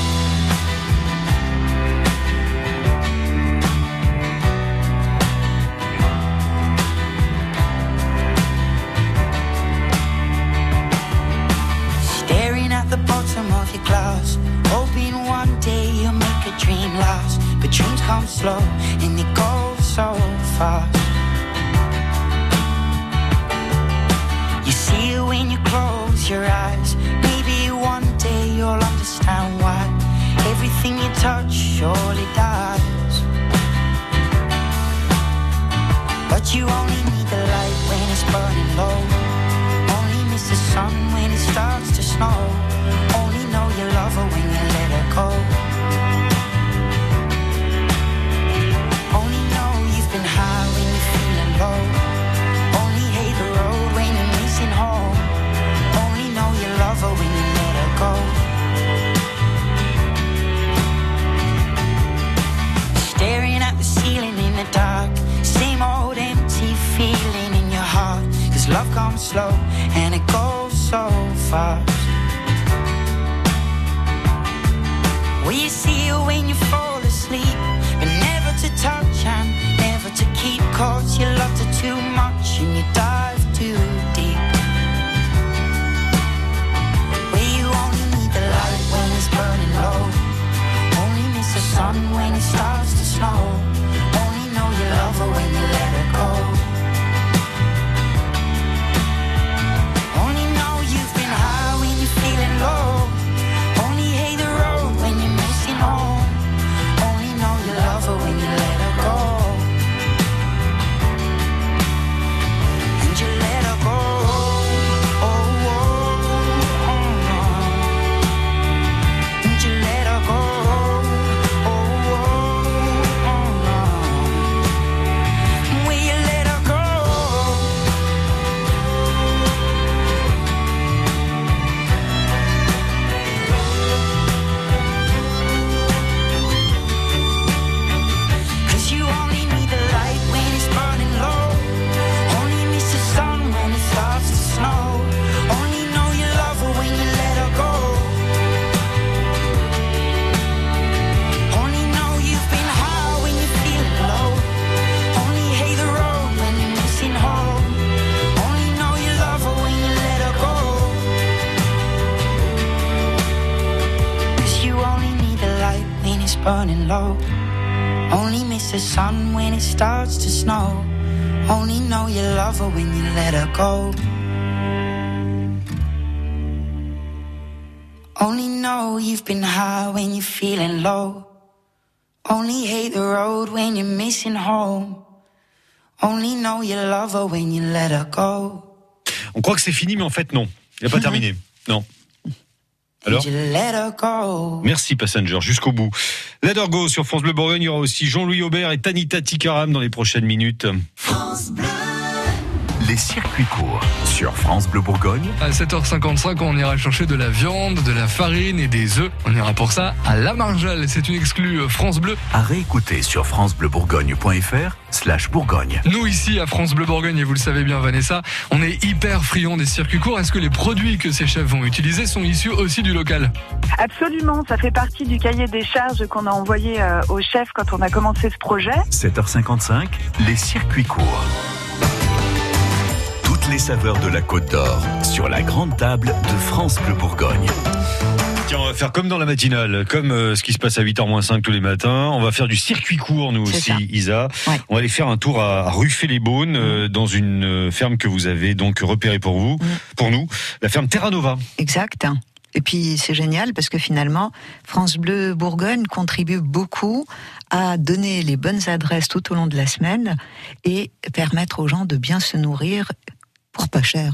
S15: Comes slow and it goes so fast. You see it when you close your eyes. Maybe one day you'll understand why everything you touch surely dies. But you only need the light when it's burning low. Only miss the sun when it starts to snow. Only know you love her when comes slow and it goes so fast. You see her when you fall asleep? Feeling low. Only hate the road when you're missing home. Only know you love her when you let her go.
S2: On croit que c'est fini, mais en fait, non. Il n'a pas terminé. Non. Alors. Merci Passenger, jusqu'au bout. Let her go sur France Bleu Bourgogne, il y aura aussi Jean-Louis Aubert et Tanita Tikaram dans les prochaines minutes.
S1: Les circuits courts sur France Bleu Bourgogne.
S5: À 7h55, on ira chercher de la viande, de la farine et des œufs. On ira pour ça à La Margelle. C'est une exclue France Bleu.
S1: À réécouter sur francebleubourgogne.fr slash Bourgogne.
S5: Nous ici à France Bleu Bourgogne, et vous le savez bien Vanessa, on est hyper friands des circuits courts. Est-ce que les produits que ces chefs vont utiliser sont issus aussi du local?
S16: Absolument, ça fait partie du cahier des charges qu'on a envoyé euh, au chef quand on a commencé ce projet.
S1: 7h55, les circuits courts. Toutes les saveurs de la Côte d'Or sur la grande table de France Bleu Bourgogne.
S2: Tiens, on va faire comme dans la matinale, comme euh, ce qui se passe à 8h 5 tous les matins. On va faire du circuit court, nous aussi,
S3: ça.
S2: Isa. On va aller faire un tour à, à Ruffet-les-Beaunes, euh, dans une euh, ferme que vous avez donc repérée pour vous, pour nous, la ferme Terra Nova.
S3: Exact. Et puis c'est génial parce que finalement, France Bleu Bourgogne contribue beaucoup à donner les bonnes adresses tout au long de la semaine et permettre aux gens de bien se nourrir pour pas cher.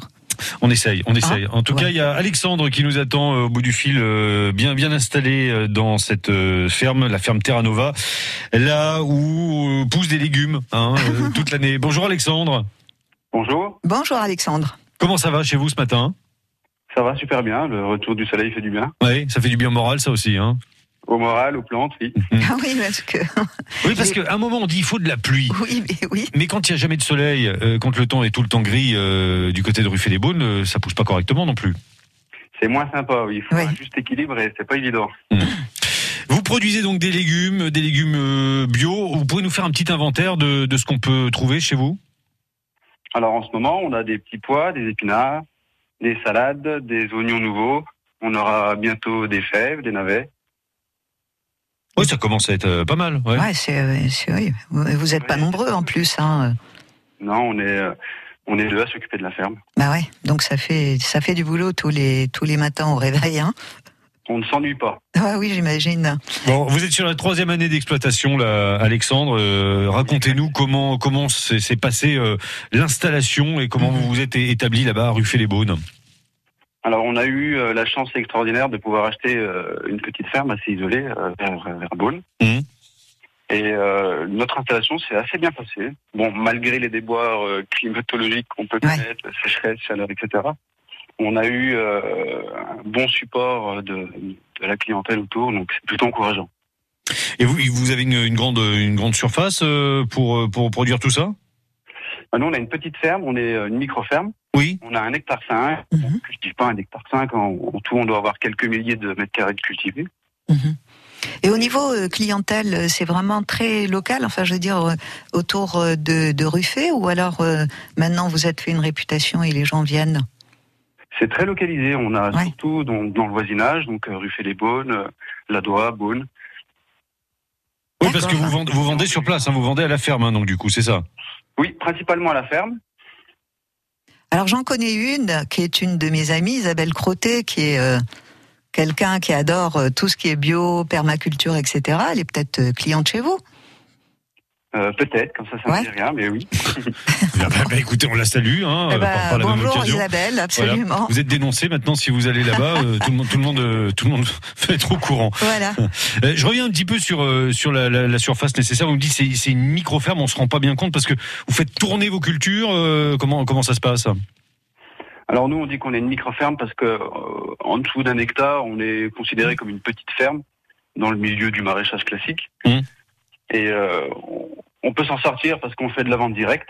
S2: On essaye, on essaye.
S3: Ah,
S2: en tout
S3: ouais.
S2: cas, il y a Alexandre qui nous attend euh, au bout du fil, euh, bien bien installé euh, dans cette euh, ferme, la ferme Terra Nova, là où euh, poussent des légumes hein, toute l'année. Bonjour Alexandre.
S17: Bonjour.
S3: Bonjour Alexandre.
S2: Comment ça va chez vous ce matin?
S17: Ça va super bien. Le retour du soleil fait du bien.
S2: Oui, ça fait du bien moral, ça aussi. Hein.
S17: Au moral, aux plantes, oui.
S3: Ah oui, parce que
S2: Oui, parce qu'à un moment on dit il faut de la pluie.
S3: Oui, mais oui.
S2: Mais quand il n'y a jamais de soleil, euh, quand le temps est tout le temps gris euh, du côté de Ruffet-les-Beaunes, euh, ça pousse pas correctement non plus.
S17: C'est moins sympa, oui. Il faut un juste équilibre et c'est pas évident.
S2: Vous produisez donc des légumes, des légumes euh, bio. Vous pouvez nous faire un petit inventaire de, de ce qu'on peut trouver chez vous?
S17: Alors en ce moment, on a des petits pois, des épinards, des salades, des oignons nouveaux. On aura bientôt des fèves, des navets.
S2: Oui, ça commence à être euh, pas mal. Ouais.
S3: Ouais, c'est, euh, c'est- oui. Vous vous êtes pas nombreux en plus, hein.
S17: Non, on est, euh, on est deux à s'occuper de la ferme.
S3: Bah ouais. Donc ça fait, ça fait du boulot tous les, tous les matins au réveil, hein.
S17: On ne s'ennuie pas.
S3: Ah oui, j'imagine.
S2: Bon, vous êtes sur la troisième année d'exploitation, là, Alexandre. Euh, Racontez-nous comment comment s'est s'est passé euh, l'installation et comment vous vous êtes établi là-bas à Ruffet-les-Beaunes.
S17: Alors, on a eu euh, la chance extraordinaire de pouvoir acheter euh, une petite ferme assez isolée euh, vers, vers Beaune.
S2: Mhm.
S17: Et euh, notre installation s'est assez bien passée. Bon, malgré les déboires euh, climatologiques qu'on peut connaître, sécheresse, chaleur, etc. On a eu euh, un bon support de, de la clientèle autour, donc c'est plutôt encourageant.
S2: Et vous, vous avez une, une grande une grande surface euh, pour pour produire tout ça?
S17: Nous, on a une petite ferme, on est euh, une micro-ferme.
S2: Oui.
S17: On a un hectare 5. On ne cultive pas un hectare 5. En, en tout, on doit avoir quelques milliers de mètres carrés de cultivés.
S3: Et au niveau euh, clientèle, euh, c'est vraiment très local? Enfin, je veux dire, autour de, de Ruffet, ou alors euh, maintenant vous êtes fait une réputation et les gens viennent?
S17: C'est très localisé. On a surtout dans, dans le voisinage, donc Ruffet-les-Beaunes, euh, Ladois, Beaune.
S2: Oui, parce que vous vendez, vous vendez sur place, hein, vous vendez à la ferme, hein, donc du coup, c'est ça?
S17: Oui, principalement à la ferme.
S3: Alors j'en connais une qui est une de mes amies, Isabelle Crottet, qui est euh, quelqu'un qui adore euh, tout ce qui est bio, permaculture, etc. Elle est peut-être euh, cliente chez vous.
S17: Euh, Peut-être, comme ça, ça ne dit rien, mais oui.
S2: Ah bah, bah, écoutez, on la salue. Hein,
S3: Eh ben,
S2: par, par la même
S3: bonjour,
S2: occasion.
S3: Isabelle, absolument.
S2: Voilà. Vous êtes dénoncé maintenant si vous allez là-bas. euh, tout le monde, tout le monde, euh, tout le monde va être au courant.
S3: Voilà.
S2: Euh, je reviens un petit peu sur euh, sur la, la, la surface nécessaire. Vous me dites c'est c'est une micro ferme. On se rend pas bien compte parce que vous faites tourner vos cultures. euh, comment comment ça se passe?
S17: Alors nous, on dit qu'on est une micro-ferme parce que euh, en dessous d'un hectare, on est considéré comme une petite ferme dans le milieu du maraîchage classique.
S2: Mmh.
S17: Et euh, on, peut s'en sortir parce qu'on fait de la vente directe.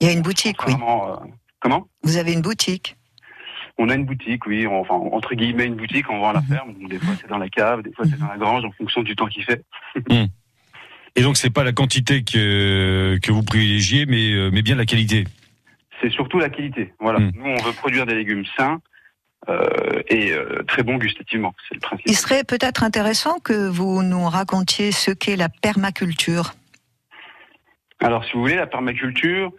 S3: Il y a une boutique, oui.
S17: Euh, comment?
S3: Vous avez une boutique.
S17: On a une boutique, oui, on- enfin entre guillemets une boutique, on vend à la ferme. Donc, des fois c'est dans la cave, des fois c'est dans la grange, en fonction du temps qu'il fait.
S2: Et donc c'est pas la quantité que que vous privilégiez, mais euh, mais bien la qualité.
S17: C'est surtout la qualité. Voilà. Nous, on veut produire des légumes sains euh, et euh, très bons gustativement. C'est le principe.
S3: Il serait peut-être intéressant que vous nous racontiez ce qu'est la permaculture.
S17: Alors, si vous voulez, la permaculture,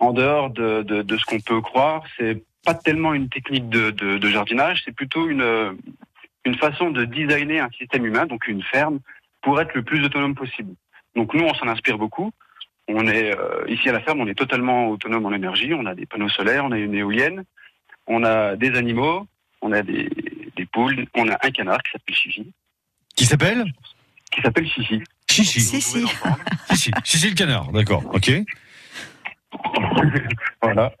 S17: en dehors de, de, de ce qu'on peut croire, c'est pas tellement une technique de, jardinage, c'est plutôt une, euh, une façon de designer un système humain, donc une ferme, pour être le plus autonome possible. Donc nous, on s'en inspire beaucoup. On est euh, ici à la ferme, on est totalement autonome en énergie. On a des panneaux solaires, on a une éolienne, on a des animaux, on a des, des poules, on a un canard qui s'appelle Chichi.
S2: Qui s'appelle
S17: Qui s'appelle Chichi.
S2: Chichi.
S3: Chichi.
S2: Chichi. Chichi le canard. D'accord. Ok.
S17: voilà.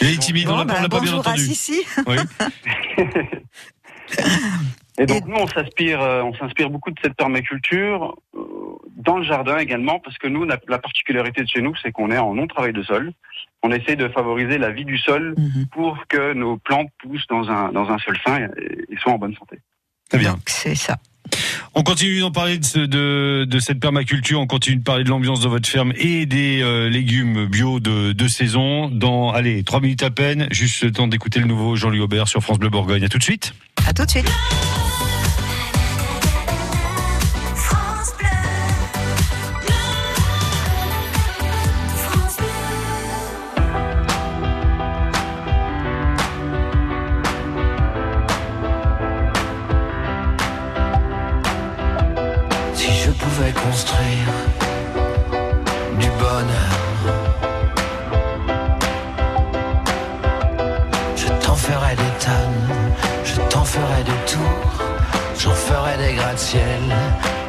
S2: Il est timide. on l'a pas- on l'a pas bien
S3: bonjour à
S2: entendu.
S3: Sissi.
S2: Oui.
S17: Et donc nous, on s'inspire, euh, on s'inspire beaucoup de cette permaculture euh, dans le jardin également, parce que nous, la, la particularité de chez nous, c'est qu'on est en non-travail de sol. On essaie de favoriser la vie du sol pour que nos plantes poussent dans un dans un sol sain et, et soient en bonne santé.
S2: Très bien.
S3: C'est ça.
S2: On continue d'en parler de, ce- de, de cette permaculture, on continue de parler de l'ambiance de votre ferme et des euh, légumes bio de, de saison dans, allez, trois minutes à peine, juste le temps d'écouter le nouveau Jean-Louis Aubert sur France Bleu Bourgogne. À tout de suite.
S3: À tout de suite.
S18: Si je pouvais construire du bonheur, je t'en ferais des tonnes, 前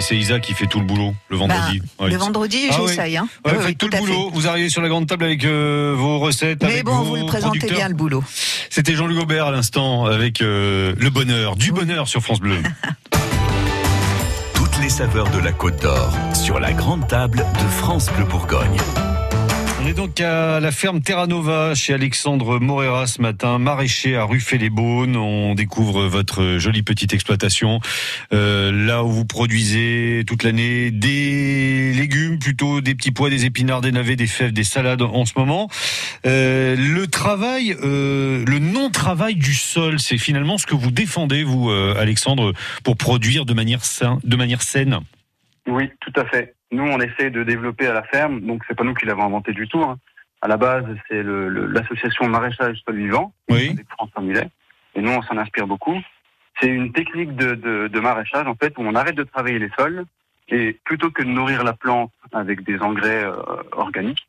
S18: c'est
S2: Isa qui fait tout le boulot le vendredi.
S3: Ben,
S2: Ouais.
S3: le vendredi,
S2: Ah oui.
S3: j'essaye. Hein.
S2: Ouais,
S3: Oui,
S2: vous
S3: oui,
S2: faites tout,
S3: tout
S2: le boulot. Vous arrivez sur la grande table avec euh, vos recettes,
S3: Mais
S2: avec
S3: bon,
S2: vos
S3: vous le présentez bien le boulot.
S2: C'était Jean-Luc Aubert à l'instant avec euh, le bonheur, du bonheur sur France Bleu.
S1: Toutes les saveurs de la Côte d'Or sur la grande table de France Bleu Bourgogne.
S2: On est donc à la ferme Terra Nova chez Alexandre Morera ce matin, maraîcher à Ruffet-les-Beaunes. On découvre votre jolie petite exploitation, euh, là où vous produisez toute l'année des légumes, plutôt des petits pois, des épinards, des navets, des fèves, des salades en ce moment. Euh, le travail, euh, le non-travail du sol, c'est finalement ce que vous défendez, vous, Alexandre, pour produire de manière, de manière saine.
S17: Oui, tout à fait. Nous, on essaie de développer à la ferme, donc c'est pas nous qui l'avons inventé du tout. hein. À la base, c'est le- le- l'association maraîchage sol vivant,
S2: Oui.
S17: avec François Millet, et nous, on s'en inspire beaucoup. C'est une technique de, de, de maraîchage, en fait, où on arrête de travailler les sols, et plutôt que de nourrir la plante avec des engrais euh, organiques,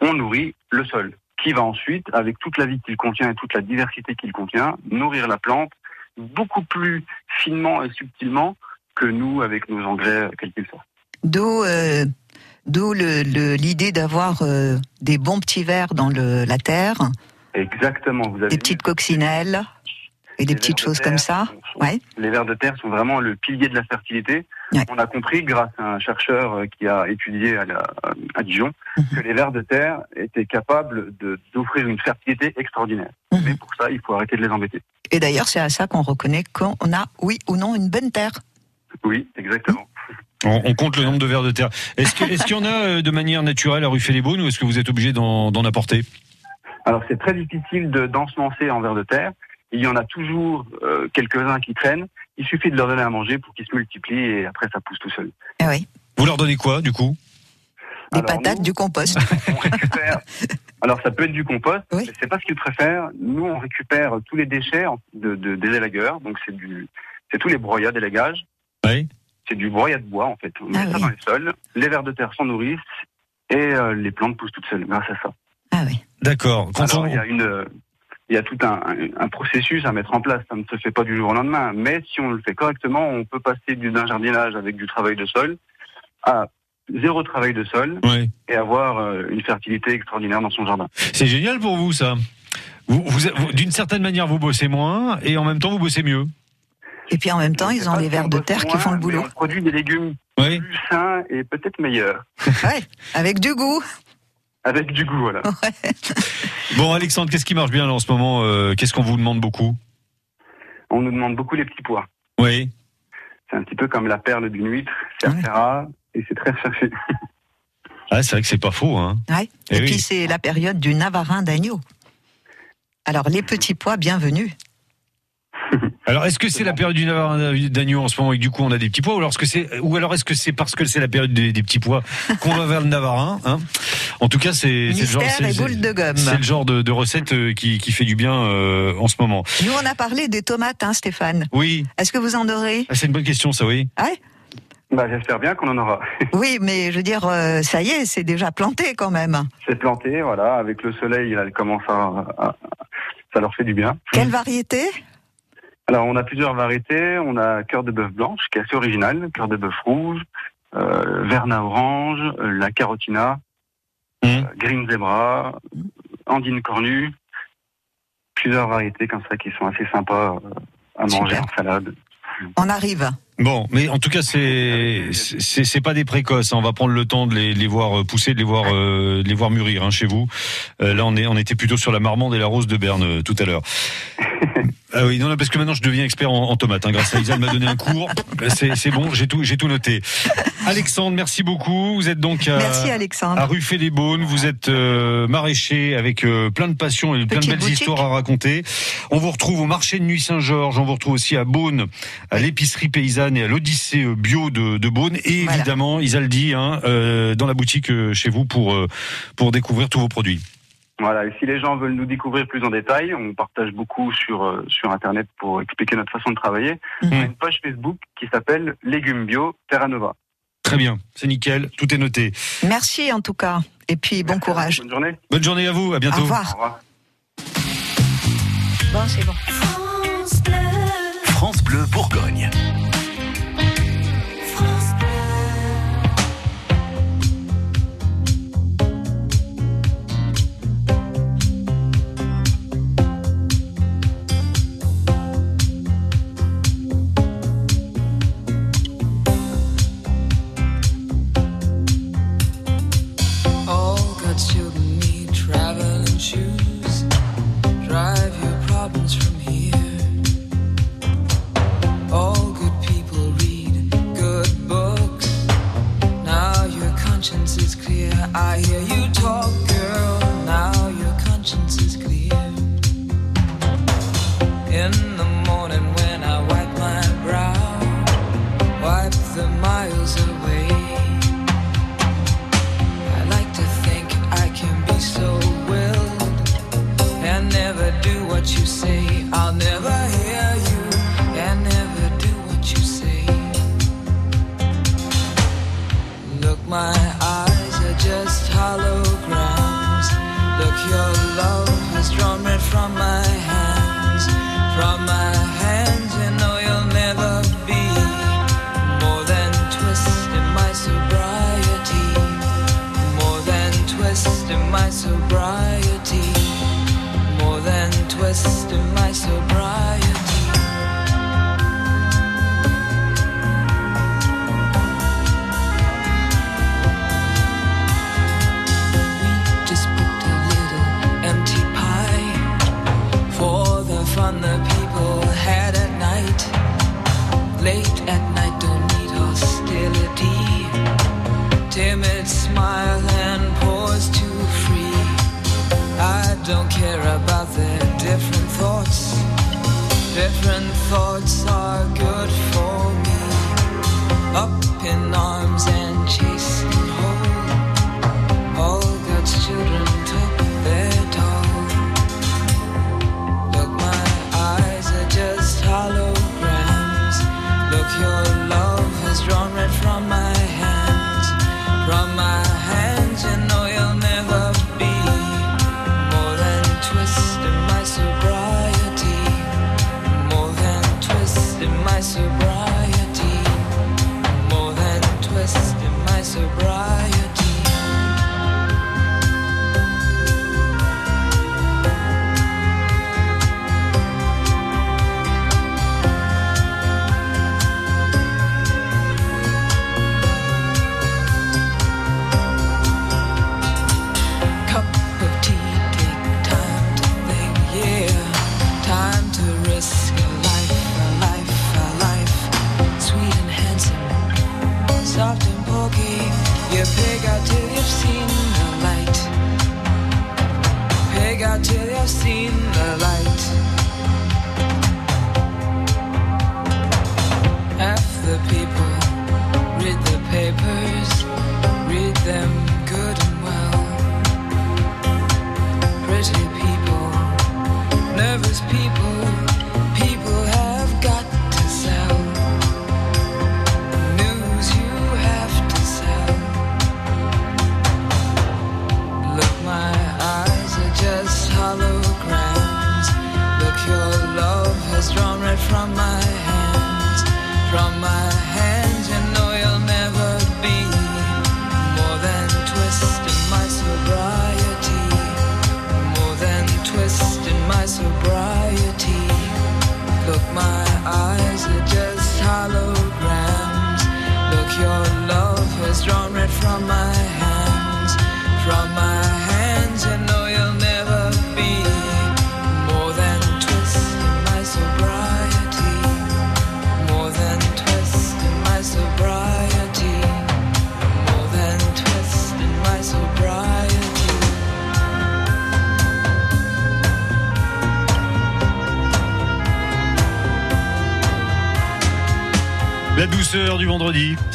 S17: on nourrit le sol, qui va ensuite, avec toute la vie qu'il contient et toute la diversité qu'il contient, nourrir la plante beaucoup plus finement et subtilement que nous avec nos engrais, quels qu'ils soient.
S3: D'où euh, d'où l'idée d'avoir euh, des bons petits vers dans le, la terre,
S17: Exactement, vous avez
S3: des petites coccinelles et des petites
S17: de
S3: choses comme ça. Ouais.
S17: les vers de terre sont vraiment le pilier de la fertilité.
S3: Ouais.
S17: On a compris, grâce à un chercheur euh, qui a étudié à, la- à Dijon,
S3: Mhm.
S17: que les vers de terre étaient capables d'offrir une fertilité extraordinaire.
S3: Mhm.
S17: Mais pour ça, il faut arrêter de les embêter.
S3: Et d'ailleurs, c'est à ça qu'on reconnaît qu'on a, oui ou non, une bonne terre.
S17: Oui, exactement.
S2: On, on compte le nombre de vers de terre. Est-ce qu'il y en a euh, de manière naturelle à Ruffet-les-Beaunes ou est-ce que vous êtes obligé d'en apporter?
S17: Alors c'est très difficile de- d'ensemencer en vers de terre. Il y en a toujours euh, quelques-uns qui traînent. Il suffit de leur donner à manger pour qu'ils se multiplient et après ça pousse tout seul.
S3: Ah oui.
S2: Vous leur donnez quoi du coup?
S3: Des
S17: Alors,
S3: patates,
S17: nous-
S3: du compost.
S17: On récupère. Alors ça peut être du compost,
S3: Oui.
S17: mais c'est pas ce qu'ils préfèrent. Nous on récupère tous les déchets de, de- des élagueurs, donc c'est du, c'est tous les broyats d'élaguage.
S2: Oui.
S17: C'est du broyat de bois en fait. On met
S3: Ah
S17: ça
S3: oui.
S17: dans les sols, les vers de terre s'en nourrissent et euh, les plantes poussent toutes seules grâce à ça.
S3: Ah oui.
S2: D'accord.
S17: Il y a une, euh, il y a tout un, un- un processus à mettre en place. Ça ne se fait pas du jour au lendemain, mais si on le fait correctement, on peut passer du- d'un jardinage avec du travail de sol à zéro travail de sol et avoir euh, une fertilité extraordinaire dans son jardin.
S2: C'est génial pour vous ça. Vous, vous- vous- D'une certaine manière, vous bossez moins et en même temps, vous bossez mieux.
S3: Et puis en même temps, ils ont les vers de terre qui font le boulot.
S17: On produit des légumes
S2: Oui.
S17: plus sains et peut-être meilleurs.
S3: Ouais, avec du goût.
S17: Avec du goût, voilà.
S2: Bon, Alexandre, qu'est-ce qui marche bien là, en ce moment euh, Qu'est-ce qu'on vous demande beaucoup?
S17: On nous demande beaucoup les petits pois.
S2: Oui.
S17: C'est un petit peu comme la perle d'une huître. C'est assez rare et c'est très recherché.
S2: Ah, c'est vrai que c'est pas faux. Hein.
S3: Ouais.
S2: Eh
S3: Et,
S2: oui.
S3: puis c'est la période du navarin d'agneau. Alors les petits pois, bienvenue.
S2: Alors, est-ce que c'est la période du Navarin d'agneau en ce moment et que du coup on a des petits pois, ou alors est-ce que c'est, ou alors est-ce que c'est parce que c'est la période des, des petits pois qu'on va vers le Navarin hein En tout cas, c'est c'est le genre, c'est-
S3: de gomme.
S2: c'est le genre de, de recette euh, qui, qui fait du bien euh, en ce moment.
S3: Nous, on a parlé des tomates, hein, Stéphane.
S2: Oui,
S3: Est-ce que vous en aurez?
S2: Ah, c'est une bonne question, ça, oui.
S3: Ah ouais?
S17: Bah, j'espère bien qu'on en aura.
S3: Oui, mais je veux dire, euh, ça y est, c'est déjà planté quand même.
S17: C'est planté, voilà, avec le soleil, là, elle commence à, à- ça leur fait du bien.
S3: Quelle variété?
S17: Alors, on a plusieurs variétés. On a cœur de bœuf blanche, qui est assez original, cœur de bœuf rouge, euh, verna orange, euh, la carotina, euh, green zebra, andine cornue. Plusieurs variétés comme ça qui sont assez sympas euh, à manger en salade.
S3: On arrive.
S2: Bon, mais en tout cas, c'est c'est c'est pas des précoces. hein. On va prendre le temps de les, les voir euh, pousser, de les voir euh, de les voir mûrir hein, chez vous. Euh, là, on est on était plutôt sur la marmande et la rose de Berne euh, tout à l'heure. Ah oui, non, non, parce que maintenant je deviens expert en, en tomates. hein, grâce à Isa, elle m'a donné un cours. Euh, C'est c'est bon, j'ai tout j'ai tout noté. Alexandre, merci beaucoup. Vous êtes donc à,
S3: Merci, Alexandre.
S2: à Ruffet-les-Beaunes. Vous êtes euh, maraîcher avec euh, plein de passions et plein de belles
S3: boutique.
S2: histoires à raconter. On vous retrouve au marché de Nuit Saint-Georges. On vous retrouve aussi à Beaune, à l'épicerie paysanne et à l'Odyssée bio de, de Beaune. Et
S3: Voilà.
S2: évidemment, Isa le dit, hein, euh, dans la boutique euh, chez vous pour euh, pour découvrir tous vos produits.
S17: Voilà, et si les gens veulent nous découvrir plus en détail, on partage beaucoup sur, euh, sur Internet pour expliquer notre façon de travailler. On a une page Facebook qui s'appelle Légumes Bio Terra Nova.
S2: Très bien, c'est nickel, tout est noté.
S3: Merci en tout cas. Et puis, bon courage.
S17: Bonne journée.
S2: Bonne journée à vous, à bientôt.
S3: Au revoir. Bon, c'est bon.
S1: France Bleu Bourgogne.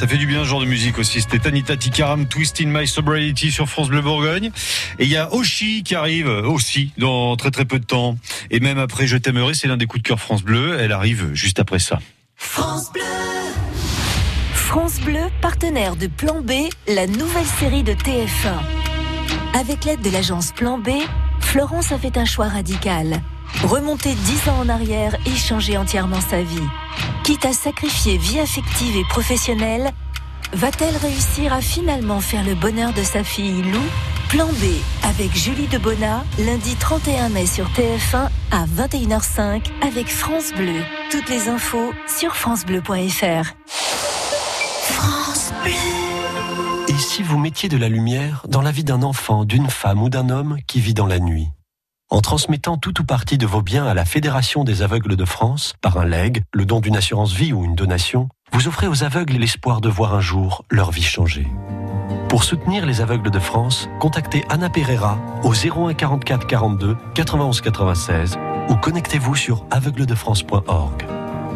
S2: Ça fait du bien ce genre de musique aussi. C'était Tanita Tikaram, Twist in My Sobriety sur France Bleu Bourgogne. Et il y a Oshi qui arrive aussi dans très très peu de temps. Et même après Je t'aimerai, c'est l'un des coups de cœur France Bleu. Elle arrive juste après ça.
S19: France Bleu. France Bleu, partenaire de Plan B, la nouvelle série de TF1. Avec l'aide de l'agence Plan B, Florence a fait un choix radical. Remonter dix ans en arrière et changer entièrement sa vie. Quitte à sacrifier vie affective et professionnelle, va-t-elle réussir à finalement faire le bonheur de sa fille Lou? Plan B avec Julie Debona, lundi 31 mai sur TF1 à 21h05 avec France Bleu. Toutes les infos sur francebleu.fr.
S20: France Bleu. Et si vous mettiez de la lumière dans la vie d'un enfant, d'une femme ou d'un homme qui vit dans la nuit? En transmettant tout ou partie de vos biens à la Fédération des aveugles de France, par un legs, le don d'une assurance vie ou une donation, vous offrez aux aveugles l'espoir de voir un jour leur vie changer. Pour soutenir les aveugles de France, contactez Anna Pereira au 01 44 42 91 96 ou connectez-vous sur aveugledefrance.org.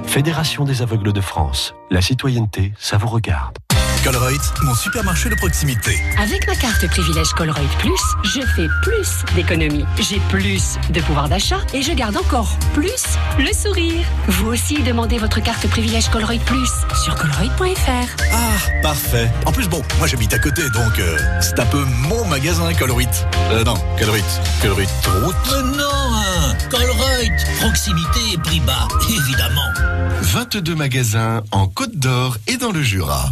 S20: Fédération des aveugles de France. La citoyenneté, ça vous regarde.
S21: Colruyt, mon supermarché de proximité.
S22: Avec ma carte privilège Colruyt Plus, je fais plus d'économies. J'ai plus de pouvoir d'achat et je garde encore plus le sourire. Vous aussi demandez votre carte privilège Colruyt Plus sur colruyt.fr.
S21: Ah, parfait. En plus, bon, moi j'habite à côté, donc euh, c'est un peu mon magasin Colruyt. Euh, non, Colruyt. Colruyt route.
S23: Mais non, hein. Colruyt, proximité et prix bas, évidemment.
S21: 22 magasins en Côte d'Or et dans le Jura.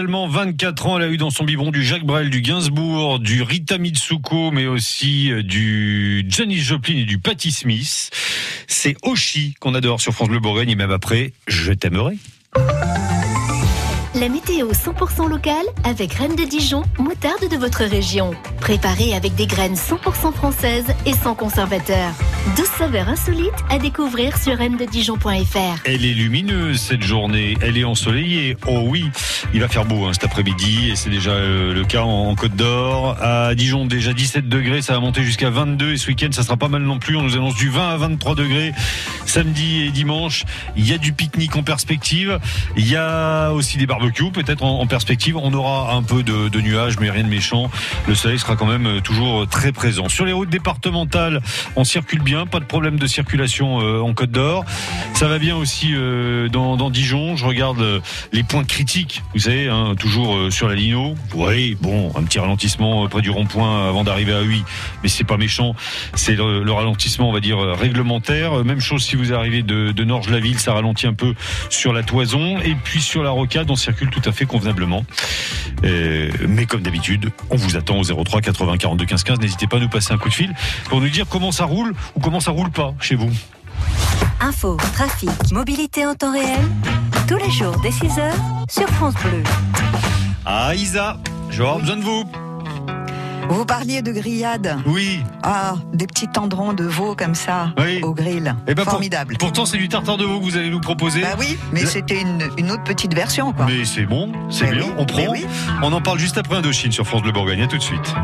S2: Seulement 24 ans. Elle a eu dans son biberon du Jacques Brel, du Gainsbourg, du Rita Mitsuko, mais aussi euh, du Janis Joplin et du Patti Smith. C'est Oshi qu'on adore sur France Bleu Bourgogne et même après, je t'aimerai.
S14: La météo 100% locale avec Reine de Dijon, moutarde de votre région. Préparée avec des graines 100% françaises et sans conservateur. 12 saveurs insolites à découvrir sur reine-de-dijon.fr.
S2: Elle est lumineuse cette journée, elle est ensoleillée. Oh oui, il va faire beau hein, cet après-midi et c'est déjà euh, le cas en, Côte d'Or. À Dijon déjà 17 degrés, ça va monter jusqu'à 22 et ce week-end ça sera pas mal non plus. On nous annonce du 20 à 23 degrés samedi et dimanche. Il y a du pique-nique en perspective. Il y a aussi des barbecues peut-être en, en perspective. On aura un peu de, de nuages mais rien de méchant. Le soleil sera quand même euh, toujours très présent. Sur les routes départementales, on circule bien, pas de problème de circulation euh, en Côte d'Or. Ça va bien aussi euh, dans, Dijon. Je regarde euh, les points critiques, vous savez, hein, toujours sur la Lino. Oui, bon, un petit ralentissement près du rond-point avant d'arriver à Huy, mais c'est pas méchant. C'est le, le ralentissement, on va dire, réglementaire. Même chose si vous arrivez de, de Norge-la-Ville, ça ralentit un peu sur la toison. Et puis sur la rocade, on circule tout à fait convenablement. Mais comme d'habitude, on vous attend au 03 80 42 15 15. N'hésitez pas à nous passer un coup de fil pour nous dire comment ça roule ou comment ça roule pas chez vous.
S19: Info, trafic, mobilité en temps réel, tous les jours dès 6h sur France Bleu.
S2: Ah Isa, je vais avoir besoin de vous.
S3: Vous parliez de grillade.
S2: Oui.
S3: Ah, des petits tendrons de veau comme ça
S2: Oui.
S3: au grill.
S2: Eh ben, pour-
S3: Formidable.
S2: pourtant, c'est du tartare de veau que vous allez nous proposer.
S3: Bah oui, mais
S2: Là-
S3: c'était une, une autre petite version, quoi.
S2: Mais c'est bon, c'est bien,
S3: oui,
S2: on prend.
S3: oui.
S2: On en parle juste après Indochine sur France Bleu Bourgogne. À tout de suite.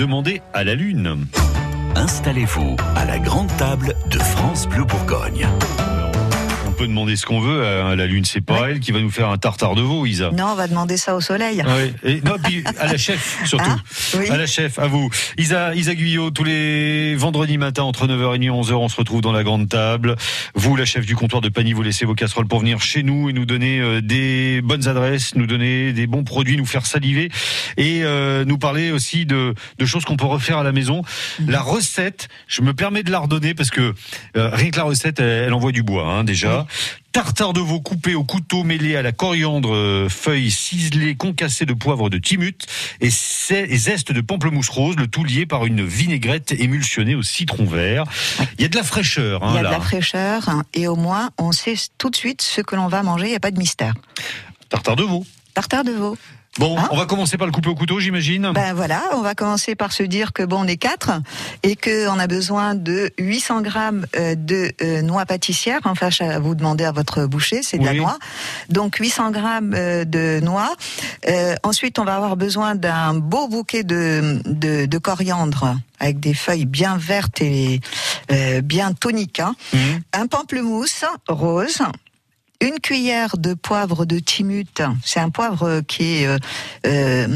S18: Demandé à la Lune.
S1: Installez-vous à la grande table de France Bleu Bourgogne.
S2: Demander ce qu'on veut à la Lune, c'est pas elle qui va nous faire un tartare de veau, Isa.
S3: Non, on va demander ça au soleil.
S2: Ah oui. Et, non, puis à la chef, surtout.
S3: Hein Oui.
S2: À la chef, à vous. Isa, Isa Guyot, tous les vendredis matins entre 9h et 11h, on se retrouve dans la grande table. Vous, la chef du comptoir de Pagny, vous laissez vos casseroles pour venir chez nous et nous donner euh, des bonnes adresses, nous donner des bons produits, nous faire saliver et euh, nous parler aussi de, de choses qu'on peut refaire à la maison. La recette, je me permets de la redonner parce que euh, rien que la recette, elle, elle envoie du bois hein, déjà. Tartare de veau coupé au couteau mêlé à la coriandre, euh, feuilles ciselées, concassées de poivre de timut et, zeste de pamplemousse rose, le tout lié par une vinaigrette émulsionnée au citron vert. Il y a de la fraîcheur, hein,
S3: Il y a
S2: là.
S3: de la fraîcheur hein, et au moins on sait tout de suite ce que l'on va manger, il n'y a pas de mystère.
S2: Tartare de veau.
S3: Tartare de veau.
S2: Bon, on va commencer par le couper au couteau, j'imagine.
S3: Ben voilà, on va commencer par se dire que bon, on est quatre et que on a besoin de 800 grammes euh, de euh, noix pâtissières. Enfin, à vous demander à votre boucher, c'est de la noix. Donc 800 grammes euh, de noix. Euh, ensuite, on va avoir besoin d'un beau bouquet de, de, de coriandre avec des feuilles bien vertes et euh, bien toniques. hein. Un pamplemousse rose. Une cuillère de poivre de timut, c'est un poivre qui est euh, euh,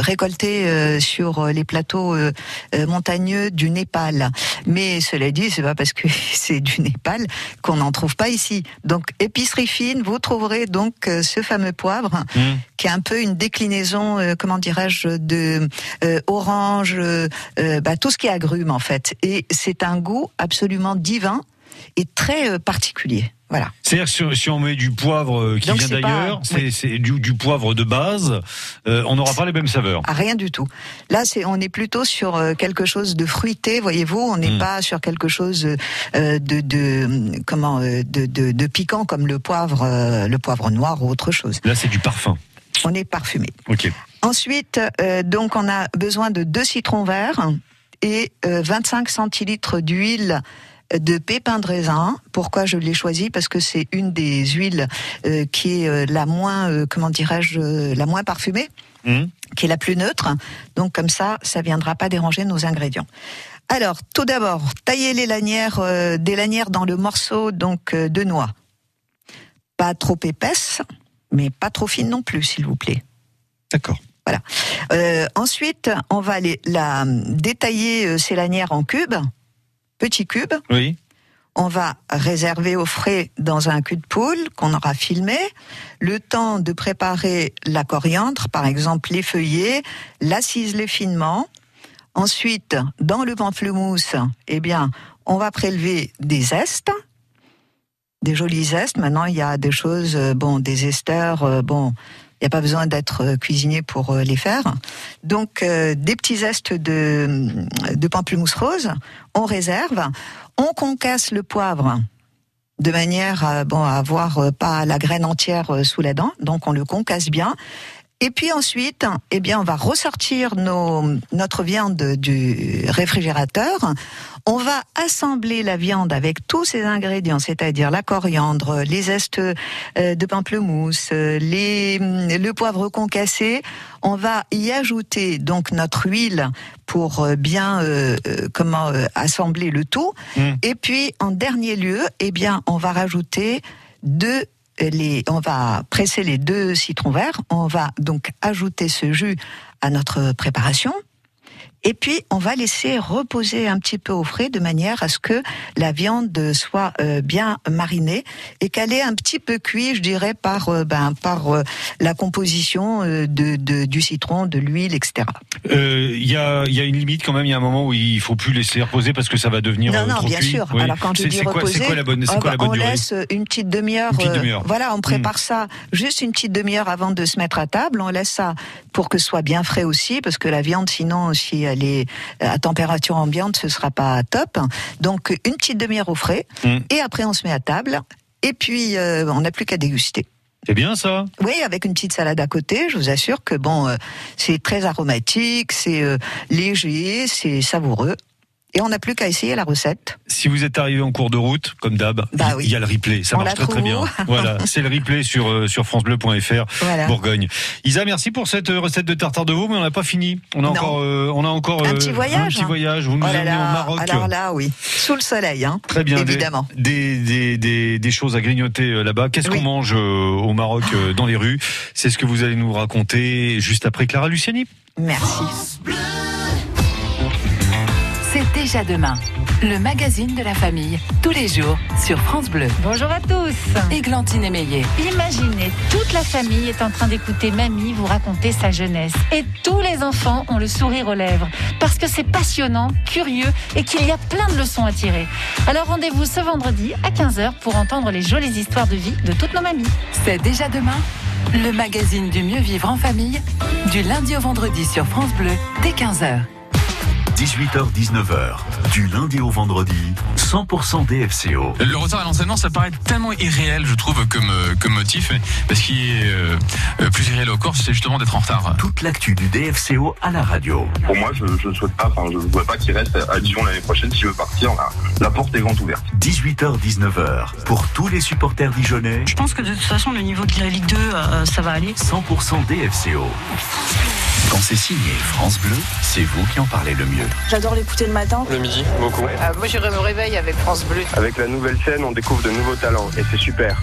S3: récolté euh, sur les plateaux euh, euh, montagneux du Népal. Mais cela dit, c'est pas parce que c'est du Népal qu'on n'en trouve pas ici. Donc épicerie fine, vous trouverez donc euh, ce fameux poivre qui est un peu une déclinaison, euh, comment dirais-je, de euh, orange, euh, euh, bah, tout ce qui est agrumes en fait. Et c'est un goût absolument divin et très euh, particulier. Voilà.
S2: C'est-à-dire si, si on met du poivre euh, qui
S3: Donc
S2: vient d'ailleurs, c'est du, du poivre de base, euh, on n'aura pas les mêmes saveurs.
S3: Ah, rien du tout. Là, c'est on est plutôt sur quelque chose de fruité, voyez-vous. On n'est
S2: Mm.
S3: pas sur quelque chose de, de comment de, de, de piquant comme le poivre, le poivre noir ou autre chose.
S2: Là, c'est du parfum.
S3: On est parfumé.
S2: Ok.
S3: Ensuite, euh, donc on a besoin de deux citrons verts et euh, 25 centilitres d'huile de pépins de raisin. Pourquoi je l'ai choisi Parce que c'est une des huiles euh, qui est euh, la moins, euh, comment dirais-je, la moins parfumée, qui est la plus neutre. Donc comme ça, ça viendra pas déranger nos ingrédients. Alors, tout d'abord, tailler les lanières, euh, des lanières dans le morceau donc de noix. Pas trop épaisse, mais pas trop fine non plus, s'il vous plaît.
S2: D'accord.
S3: Voilà. Ensuite, on va la, détailler ces lanières en cubes, petits cubes.
S2: Oui.
S3: On va réserver au frais dans un cul de poule qu'on aura filmé. Le temps de préparer la coriandre, par exemple les feuillets, la ciseler finement. Ensuite, dans le pamplemousse, eh bien, on va prélever des zestes, des jolis zestes. Maintenant, il y a des choses, euh, bon, des esters, euh, bon, il n'y a pas besoin d'être euh, cuisinier pour euh, les faire. Donc, euh, des petits zestes de, de pamplemousse rose, on réserve. On concasse le poivre de manière à, bon, à avoir pas la graine entière sous la dent. Donc, on le concasse bien. Et puis ensuite, eh bien, on va ressortir nos, notre viande du réfrigérateur. On va assembler la viande avec tous ces ingrédients, c'est-à-dire la coriandre, les zestes euh, de pamplemousse, euh, les, le poivre concassé. On va y ajouter donc notre huile pour euh, bien euh, comment euh, assembler le tout. Et puis en dernier lieu, eh bien, on va rajouter deux on va presser les deux citrons verts, on va donc ajouter ce jus à notre préparation. Et puis, on va laisser reposer un petit peu au frais de manière à ce que la viande soit euh, bien marinée et qu'elle ait un petit peu cuit, je dirais, par, euh, ben, par euh, la composition de, de- du citron, de l'huile, etc.
S2: Euh, Il y, a, y a une limite quand même. Il y a un moment où il faut plus laisser reposer parce que ça va devenir
S3: Non, non,
S2: trop
S3: bien
S2: cuit.
S3: sûr.
S2: Oui.
S3: Alors quand je dis
S2: quoi,
S3: reposer,
S2: c'est quoi la bonne,
S3: ah
S2: quoi
S3: bah,
S2: la bonne
S3: on laisse une petite demi-heure.
S2: Petite
S3: euh, voilà, on prépare
S2: Mm.
S3: ça juste une petite demi-heure avant de se mettre à table. On laisse ça pour que ce soit bien frais aussi, parce que la viande, sinon, si elle est à température ambiante, ce sera pas top. Donc une petite demi-heure au frais,
S2: Mm.
S3: et après on se met à table. Et puis euh, on n'a plus qu'à déguster.
S2: C'est bien ça.
S3: Oui, avec une petite salade à côté, je vous assure que bon, euh, c'est très aromatique, c'est euh, léger, c'est savoureux. Et on n'a plus qu'à essayer la recette.
S2: Si vous êtes arrivé en cours de route, comme d'hab,
S3: Bah
S2: il
S3: oui.
S2: y a le replay. Ça
S3: On
S2: marche très très bien. Voilà, c'est le replay sur euh, sur francebleu.fr
S3: Voilà.
S2: Bourgogne. Isa, merci pour cette euh, recette de tartare de veau, mais on n'a pas fini. On a
S3: Non.
S2: encore euh, on a encore
S3: Un
S2: euh,
S3: petit voyage.
S2: Un petit voyage. Vous nous
S3: Oh là
S2: emmenez
S3: là,
S2: au Maroc.
S3: Alors là, oui. Sous le soleil, hein.
S2: Très bien,
S3: Évidemment.
S2: Des, des, des, des choses à grignoter là-bas. Qu'est-ce qu'on mange au Maroc dans les rues? C'est ce que vous allez nous raconter juste après Clara Luciani.
S3: Merci.
S24: Déjà demain. Le magazine de la famille, tous les jours, sur France Bleu.
S25: Bonjour à tous.
S24: Églantine Émeillé.
S25: Imaginez, toute la famille est en train d'écouter Mamie vous raconter sa jeunesse. Et tous les enfants ont le sourire aux lèvres. Parce que c'est passionnant, curieux et qu'il y a plein de leçons à tirer. Alors rendez-vous ce vendredi à 15h pour entendre les jolies histoires de vie de toutes nos mamies.
S24: C'est déjà demain. Le magazine du mieux vivre en famille, du lundi au vendredi sur France Bleu, dès 15h.
S1: 18h-19h, du lundi au vendredi, 100% DFCO.
S26: Le retard à l'entraînement, ça paraît tellement irréel, je trouve, comme, comme motif. Mais ce qui est euh, euh, plus irréel au corps, c'est justement d'être en retard.
S1: Toute l'actu du DFCO à la radio.
S27: Pour moi, je ne souhaite pas, enfin, je ne vois pas qu'il reste à Dijon l'année prochaine. S'il veut partir, la, la porte est grande ouverte.
S1: 18h-19h, pour tous les supporters dijonnais,
S28: Je pense que de toute façon, le niveau de la Ligue 2, euh, ça va aller.
S1: 100% DFCO. Quand c'est signé France Bleu, c'est vous qui en parlez le mieux.
S28: J'adore l'écouter le matin.
S27: Le midi, beaucoup.
S28: moi, je me réveille avec France Bleu.
S27: Avec la nouvelle scène, on découvre de nouveaux talents et c'est super.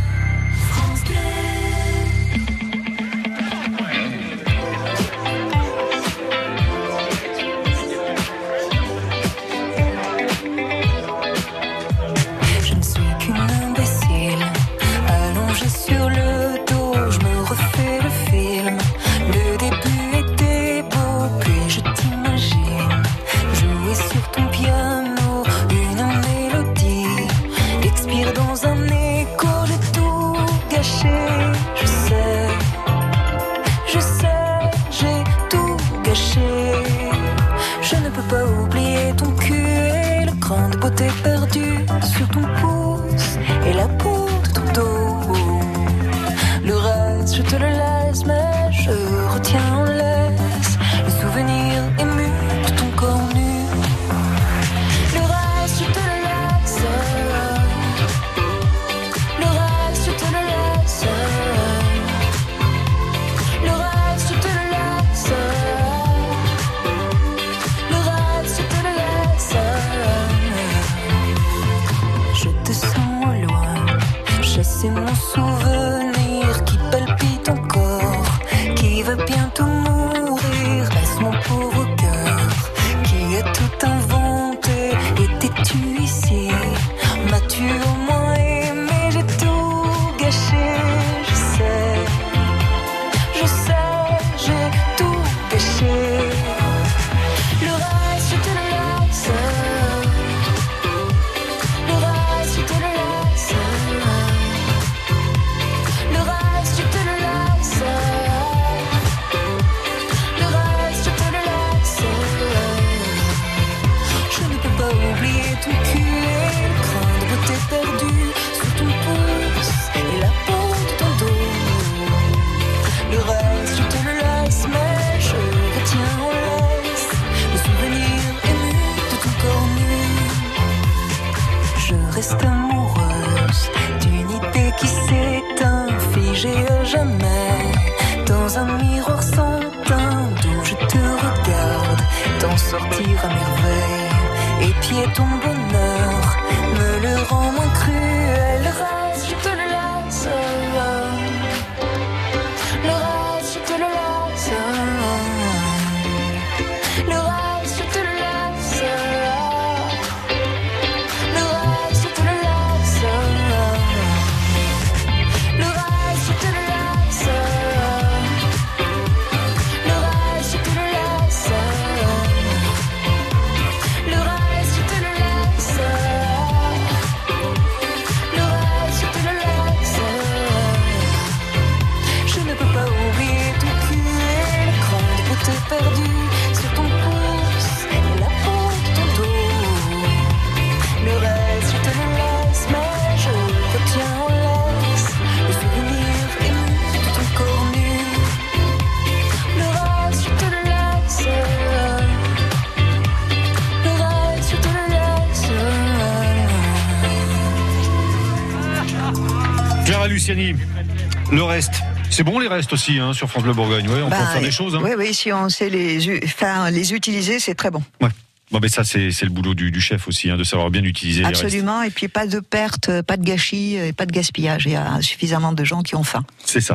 S29: Le reste.
S2: C'est bon les restes aussi hein, sur France Bleu Bourgogne. Ouais, on peut faire des choses. Hein.
S3: Oui, oui, si on sait les, enfin, les utiliser, c'est très bon.
S2: Ouais. Bon, mais ça, c'est c'est le boulot du, du chef aussi, hein, de savoir bien utiliser les restes.
S3: Absolument. Et puis pas de perte, pas de gâchis, et pas de gaspillage. Il y a suffisamment de gens qui ont faim.
S2: C'est ça.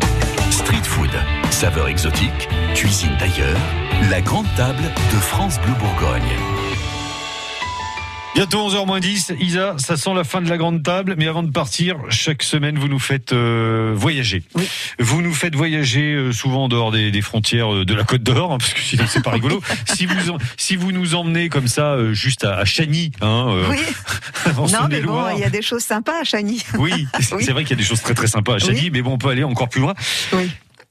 S1: Street food, saveur exotique, cuisine d'ailleurs, la grande table de France Bleu Bourgogne.
S2: Bientôt 11h10. Isa, ça sent la fin de la grande table. Mais avant de partir, chaque semaine, vous nous faites euh, voyager. Vous nous faites voyager euh, souvent en dehors des, des frontières euh, de la Côte d'Or, hein, parce que sinon c'est pas rigolo. si, vous, en- si vous nous emmenez comme ça, euh, juste à, à Chagny, hein, euh,
S3: Oui.
S2: en
S3: non, mais bon, il y a des choses sympas à Chagny.
S2: Oui, c'est vrai qu'il y a des choses très très sympas à Chagny,
S3: Oui.
S2: mais bon, on peut aller encore plus loin.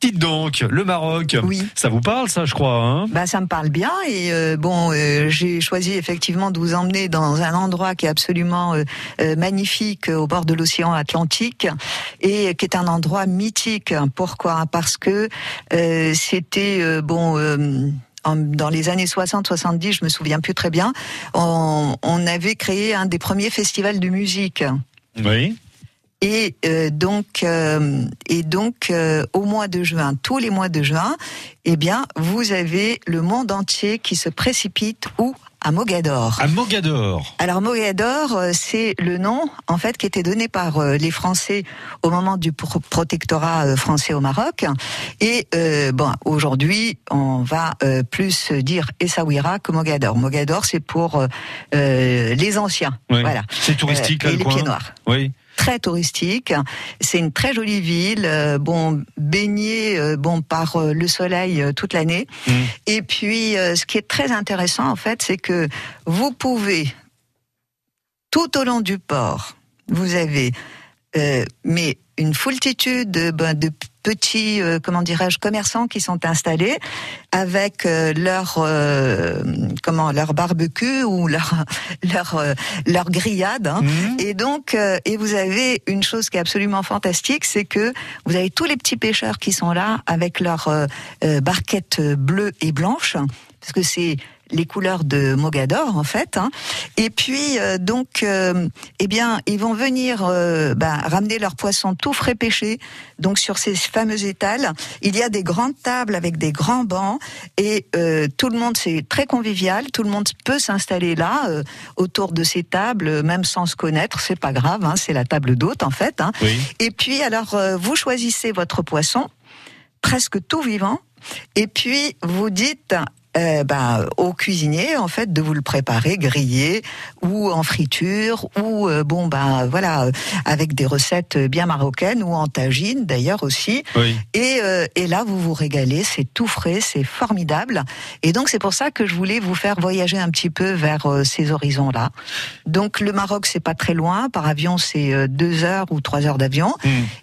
S2: Dites donc, le Maroc, ça vous parle ça, je crois hein?
S3: Bah, ça me parle bien et euh, bon, euh, j'ai choisi effectivement de vous emmener dans un endroit qui est absolument euh, magnifique au bord de l'océan Atlantique et qui est un endroit mythique. Pourquoi? Parce que c'était bon. dans les années 60-70, je me souviens plus très bien, on, on avait créé un des premiers festivals de musique.
S2: Oui.
S3: Et euh, donc, euh, et donc euh, au mois de juin, tous les mois de juin, eh bien, vous avez le monde entier qui se précipite où? À Mogador.
S2: À Mogador.
S3: Alors Mogador, c'est le nom en fait qui était donné par les Français au moment du pro- protectorat français au Maroc. Et euh, bon, aujourd'hui, on va euh, plus dire Essaouira que Mogador. Mogador, c'est pour euh, les anciens.
S2: Oui.
S3: Voilà.
S2: C'est touristique là,
S3: et
S2: le
S3: les
S2: coin
S3: pieds noirs
S2: Oui.
S3: Très touristique. C'est une très jolie ville, euh, bon baignée euh, bon par euh, le soleil toute l'année. Et puis ce qui est très intéressant en fait, c'est que vous pouvez tout au long du port, vous avez mais une foultitude de, ben, de petits, euh, comment dirais-je, commerçants qui sont installés avec euh, leur euh, comment leur barbecue ou leur leur euh, leur grillade. hein. Et donc euh, et vous avez une chose qui est absolument fantastique, c'est que vous avez tous les petits pêcheurs qui sont là avec leurs euh, euh, barquettes bleues et blanches parce que c'est les couleurs de Mogador en fait. hein. Et puis euh, donc, euh, eh bien, ils vont venir euh, ben, ramener leurs poissons tout frais pêchés. Donc sur ces fameux étals, il y a des grandes tables avec des grands bancs et tout le monde c'est très convivial. Tout le monde peut s'installer là autour de ces tables, même sans se connaître. C'est pas grave, hein, c'est la table d'hôte en fait. hein. Et puis alors, vous choisissez votre poisson presque tout vivant. Et puis vous dites euh, ben, au cuisinier en fait de vous le préparer grillé ou en friture ou euh, bon ben voilà avec des recettes bien marocaines ou en tagine d'ailleurs aussi.
S2: Oui.
S3: Et, euh, et là, vous vous régalez, c'est tout frais, c'est formidable. Et donc, c'est pour ça que je voulais vous faire voyager un petit peu vers euh, ces horizons-là. Donc, le Maroc, c'est pas très loin. Par avion, c'est euh, deux heures ou trois heures d'avion.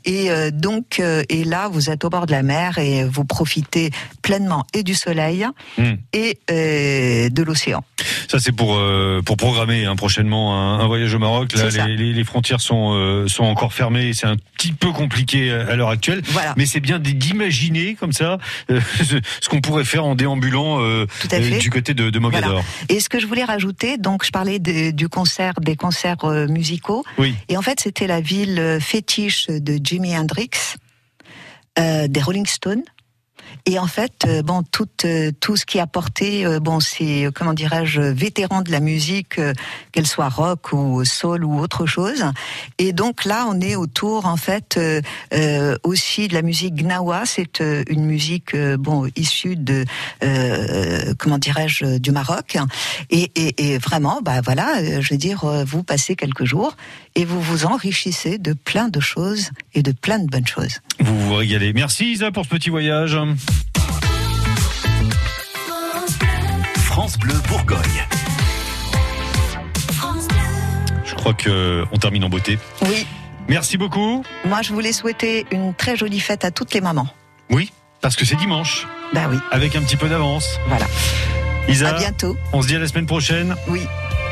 S3: Et euh, donc, euh, et là, vous êtes au bord de la mer et vous profitez pleinement et du soleil
S2: Hmm.
S3: Et euh, de l'océan.
S2: Ça c'est pour euh, pour programmer hein, prochainement un, un voyage au Maroc. Là, les, les- les frontières sont euh, sont encore fermées. C'est un petit peu compliqué à l'heure actuelle.
S3: Voilà.
S2: Mais c'est bien d'imaginer comme ça ce qu'on pourrait faire en déambulant du côté de, de Mogador.
S3: Voilà. Et ce que je voulais rajouter, donc je parlais de- du concert, des concerts musicaux.
S2: Oui.
S3: Et en fait, c'était la ville fétiche de Jimi Hendrix, euh, des Rolling Stones. Et en fait, euh, bon, tout, euh, tout ce qui a porté, euh, bon, c'est euh, comment dirais-je, vétérans de la musique, qu'elle soit rock ou soul ou autre chose. Et donc là, on est autour, en fait, aussi de la musique gnawa. C'est une musique, bon, issue de, euh, comment dirais-je, du Maroc. Et, et, et vraiment, bah voilà, je veux dire, vous passez quelques jours et vous vous enrichissez de plein de choses et de plein de bonnes choses.
S2: Vous vous régalez. Merci Isa pour ce petit voyage.
S1: France Bleu Bourgogne.
S2: Je crois que on termine en beauté.
S3: Oui.
S2: Merci beaucoup.
S3: Moi, je voulais souhaiter une très jolie fête à toutes les mamans.
S2: Oui, parce que c'est dimanche.
S3: Bah oui.
S2: Avec un petit peu d'avance.
S3: Voilà.
S2: Isa.
S3: À bientôt.
S2: On se dit à la semaine prochaine.
S3: Oui.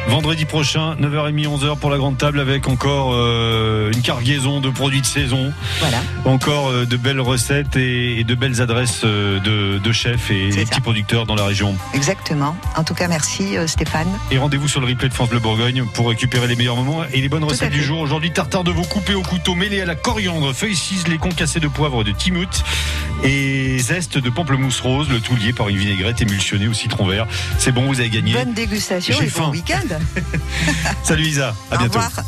S2: Vendredi prochain, 9h30, 11h pour la grande table avec encore euh, une cargaison de produits de saison.
S4: Voilà.
S2: Encore euh, de belles recettes et, et de belles adresses euh, de, de chefs et
S4: ça.
S2: petits producteurs dans la région.
S4: Exactement. En tout cas, merci Stéphane.
S2: Et rendez-vous sur le replay de France Bleu Bourgogne pour récupérer les meilleurs moments et les bonnes
S4: Tout
S2: recettes du jour. Aujourd'hui, tartare de veau coupé au couteau mêlé à la coriandre, feuilles ciselées concassées de poivre de Timout et zeste de pamplemousse rose, le tout lié par une vinaigrette émulsionnée au citron vert. C'est bon, vous avez gagné.
S4: Bonne dégustation et bon
S2: faim.
S4: week-end.
S2: Salut Isa, à
S4: Au
S2: bientôt.
S4: revoir.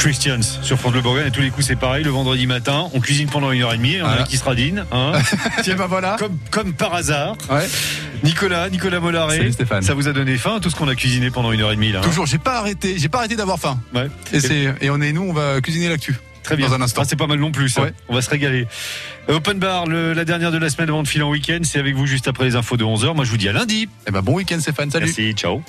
S2: Christians sur France Bleu Bourgogne, à tous les coups, c'est pareil. Le vendredi matin, on cuisine pendant une heure et demie. On a qui se radine. Hein
S26: Tiens, bah voilà.
S2: Comme, comme par hasard.
S26: Ouais.
S2: Nicolas, Nicolas Mollaret.
S26: Stéphane.
S2: Ça vous a donné faim, tout ce qu'on a cuisiné pendant une heure et demie, là. hein
S26: Toujours, j'ai pas arrêté, j'ai pas arrêté d'avoir faim.
S2: Ouais.
S26: Et, c'est, et on est nous, on va cuisiner l'actu.
S2: Très bien.
S26: Dans un instant.
S2: Ah, c'est pas mal non plus. On va se régaler. Euh, Open Bar, le- la dernière de la semaine avant de filer en week-end. C'est avec vous juste après les infos de 11h. Moi, je vous dis à lundi.
S26: Eh ben, bon week-end Stéphane, salut.
S2: Merci, ciao.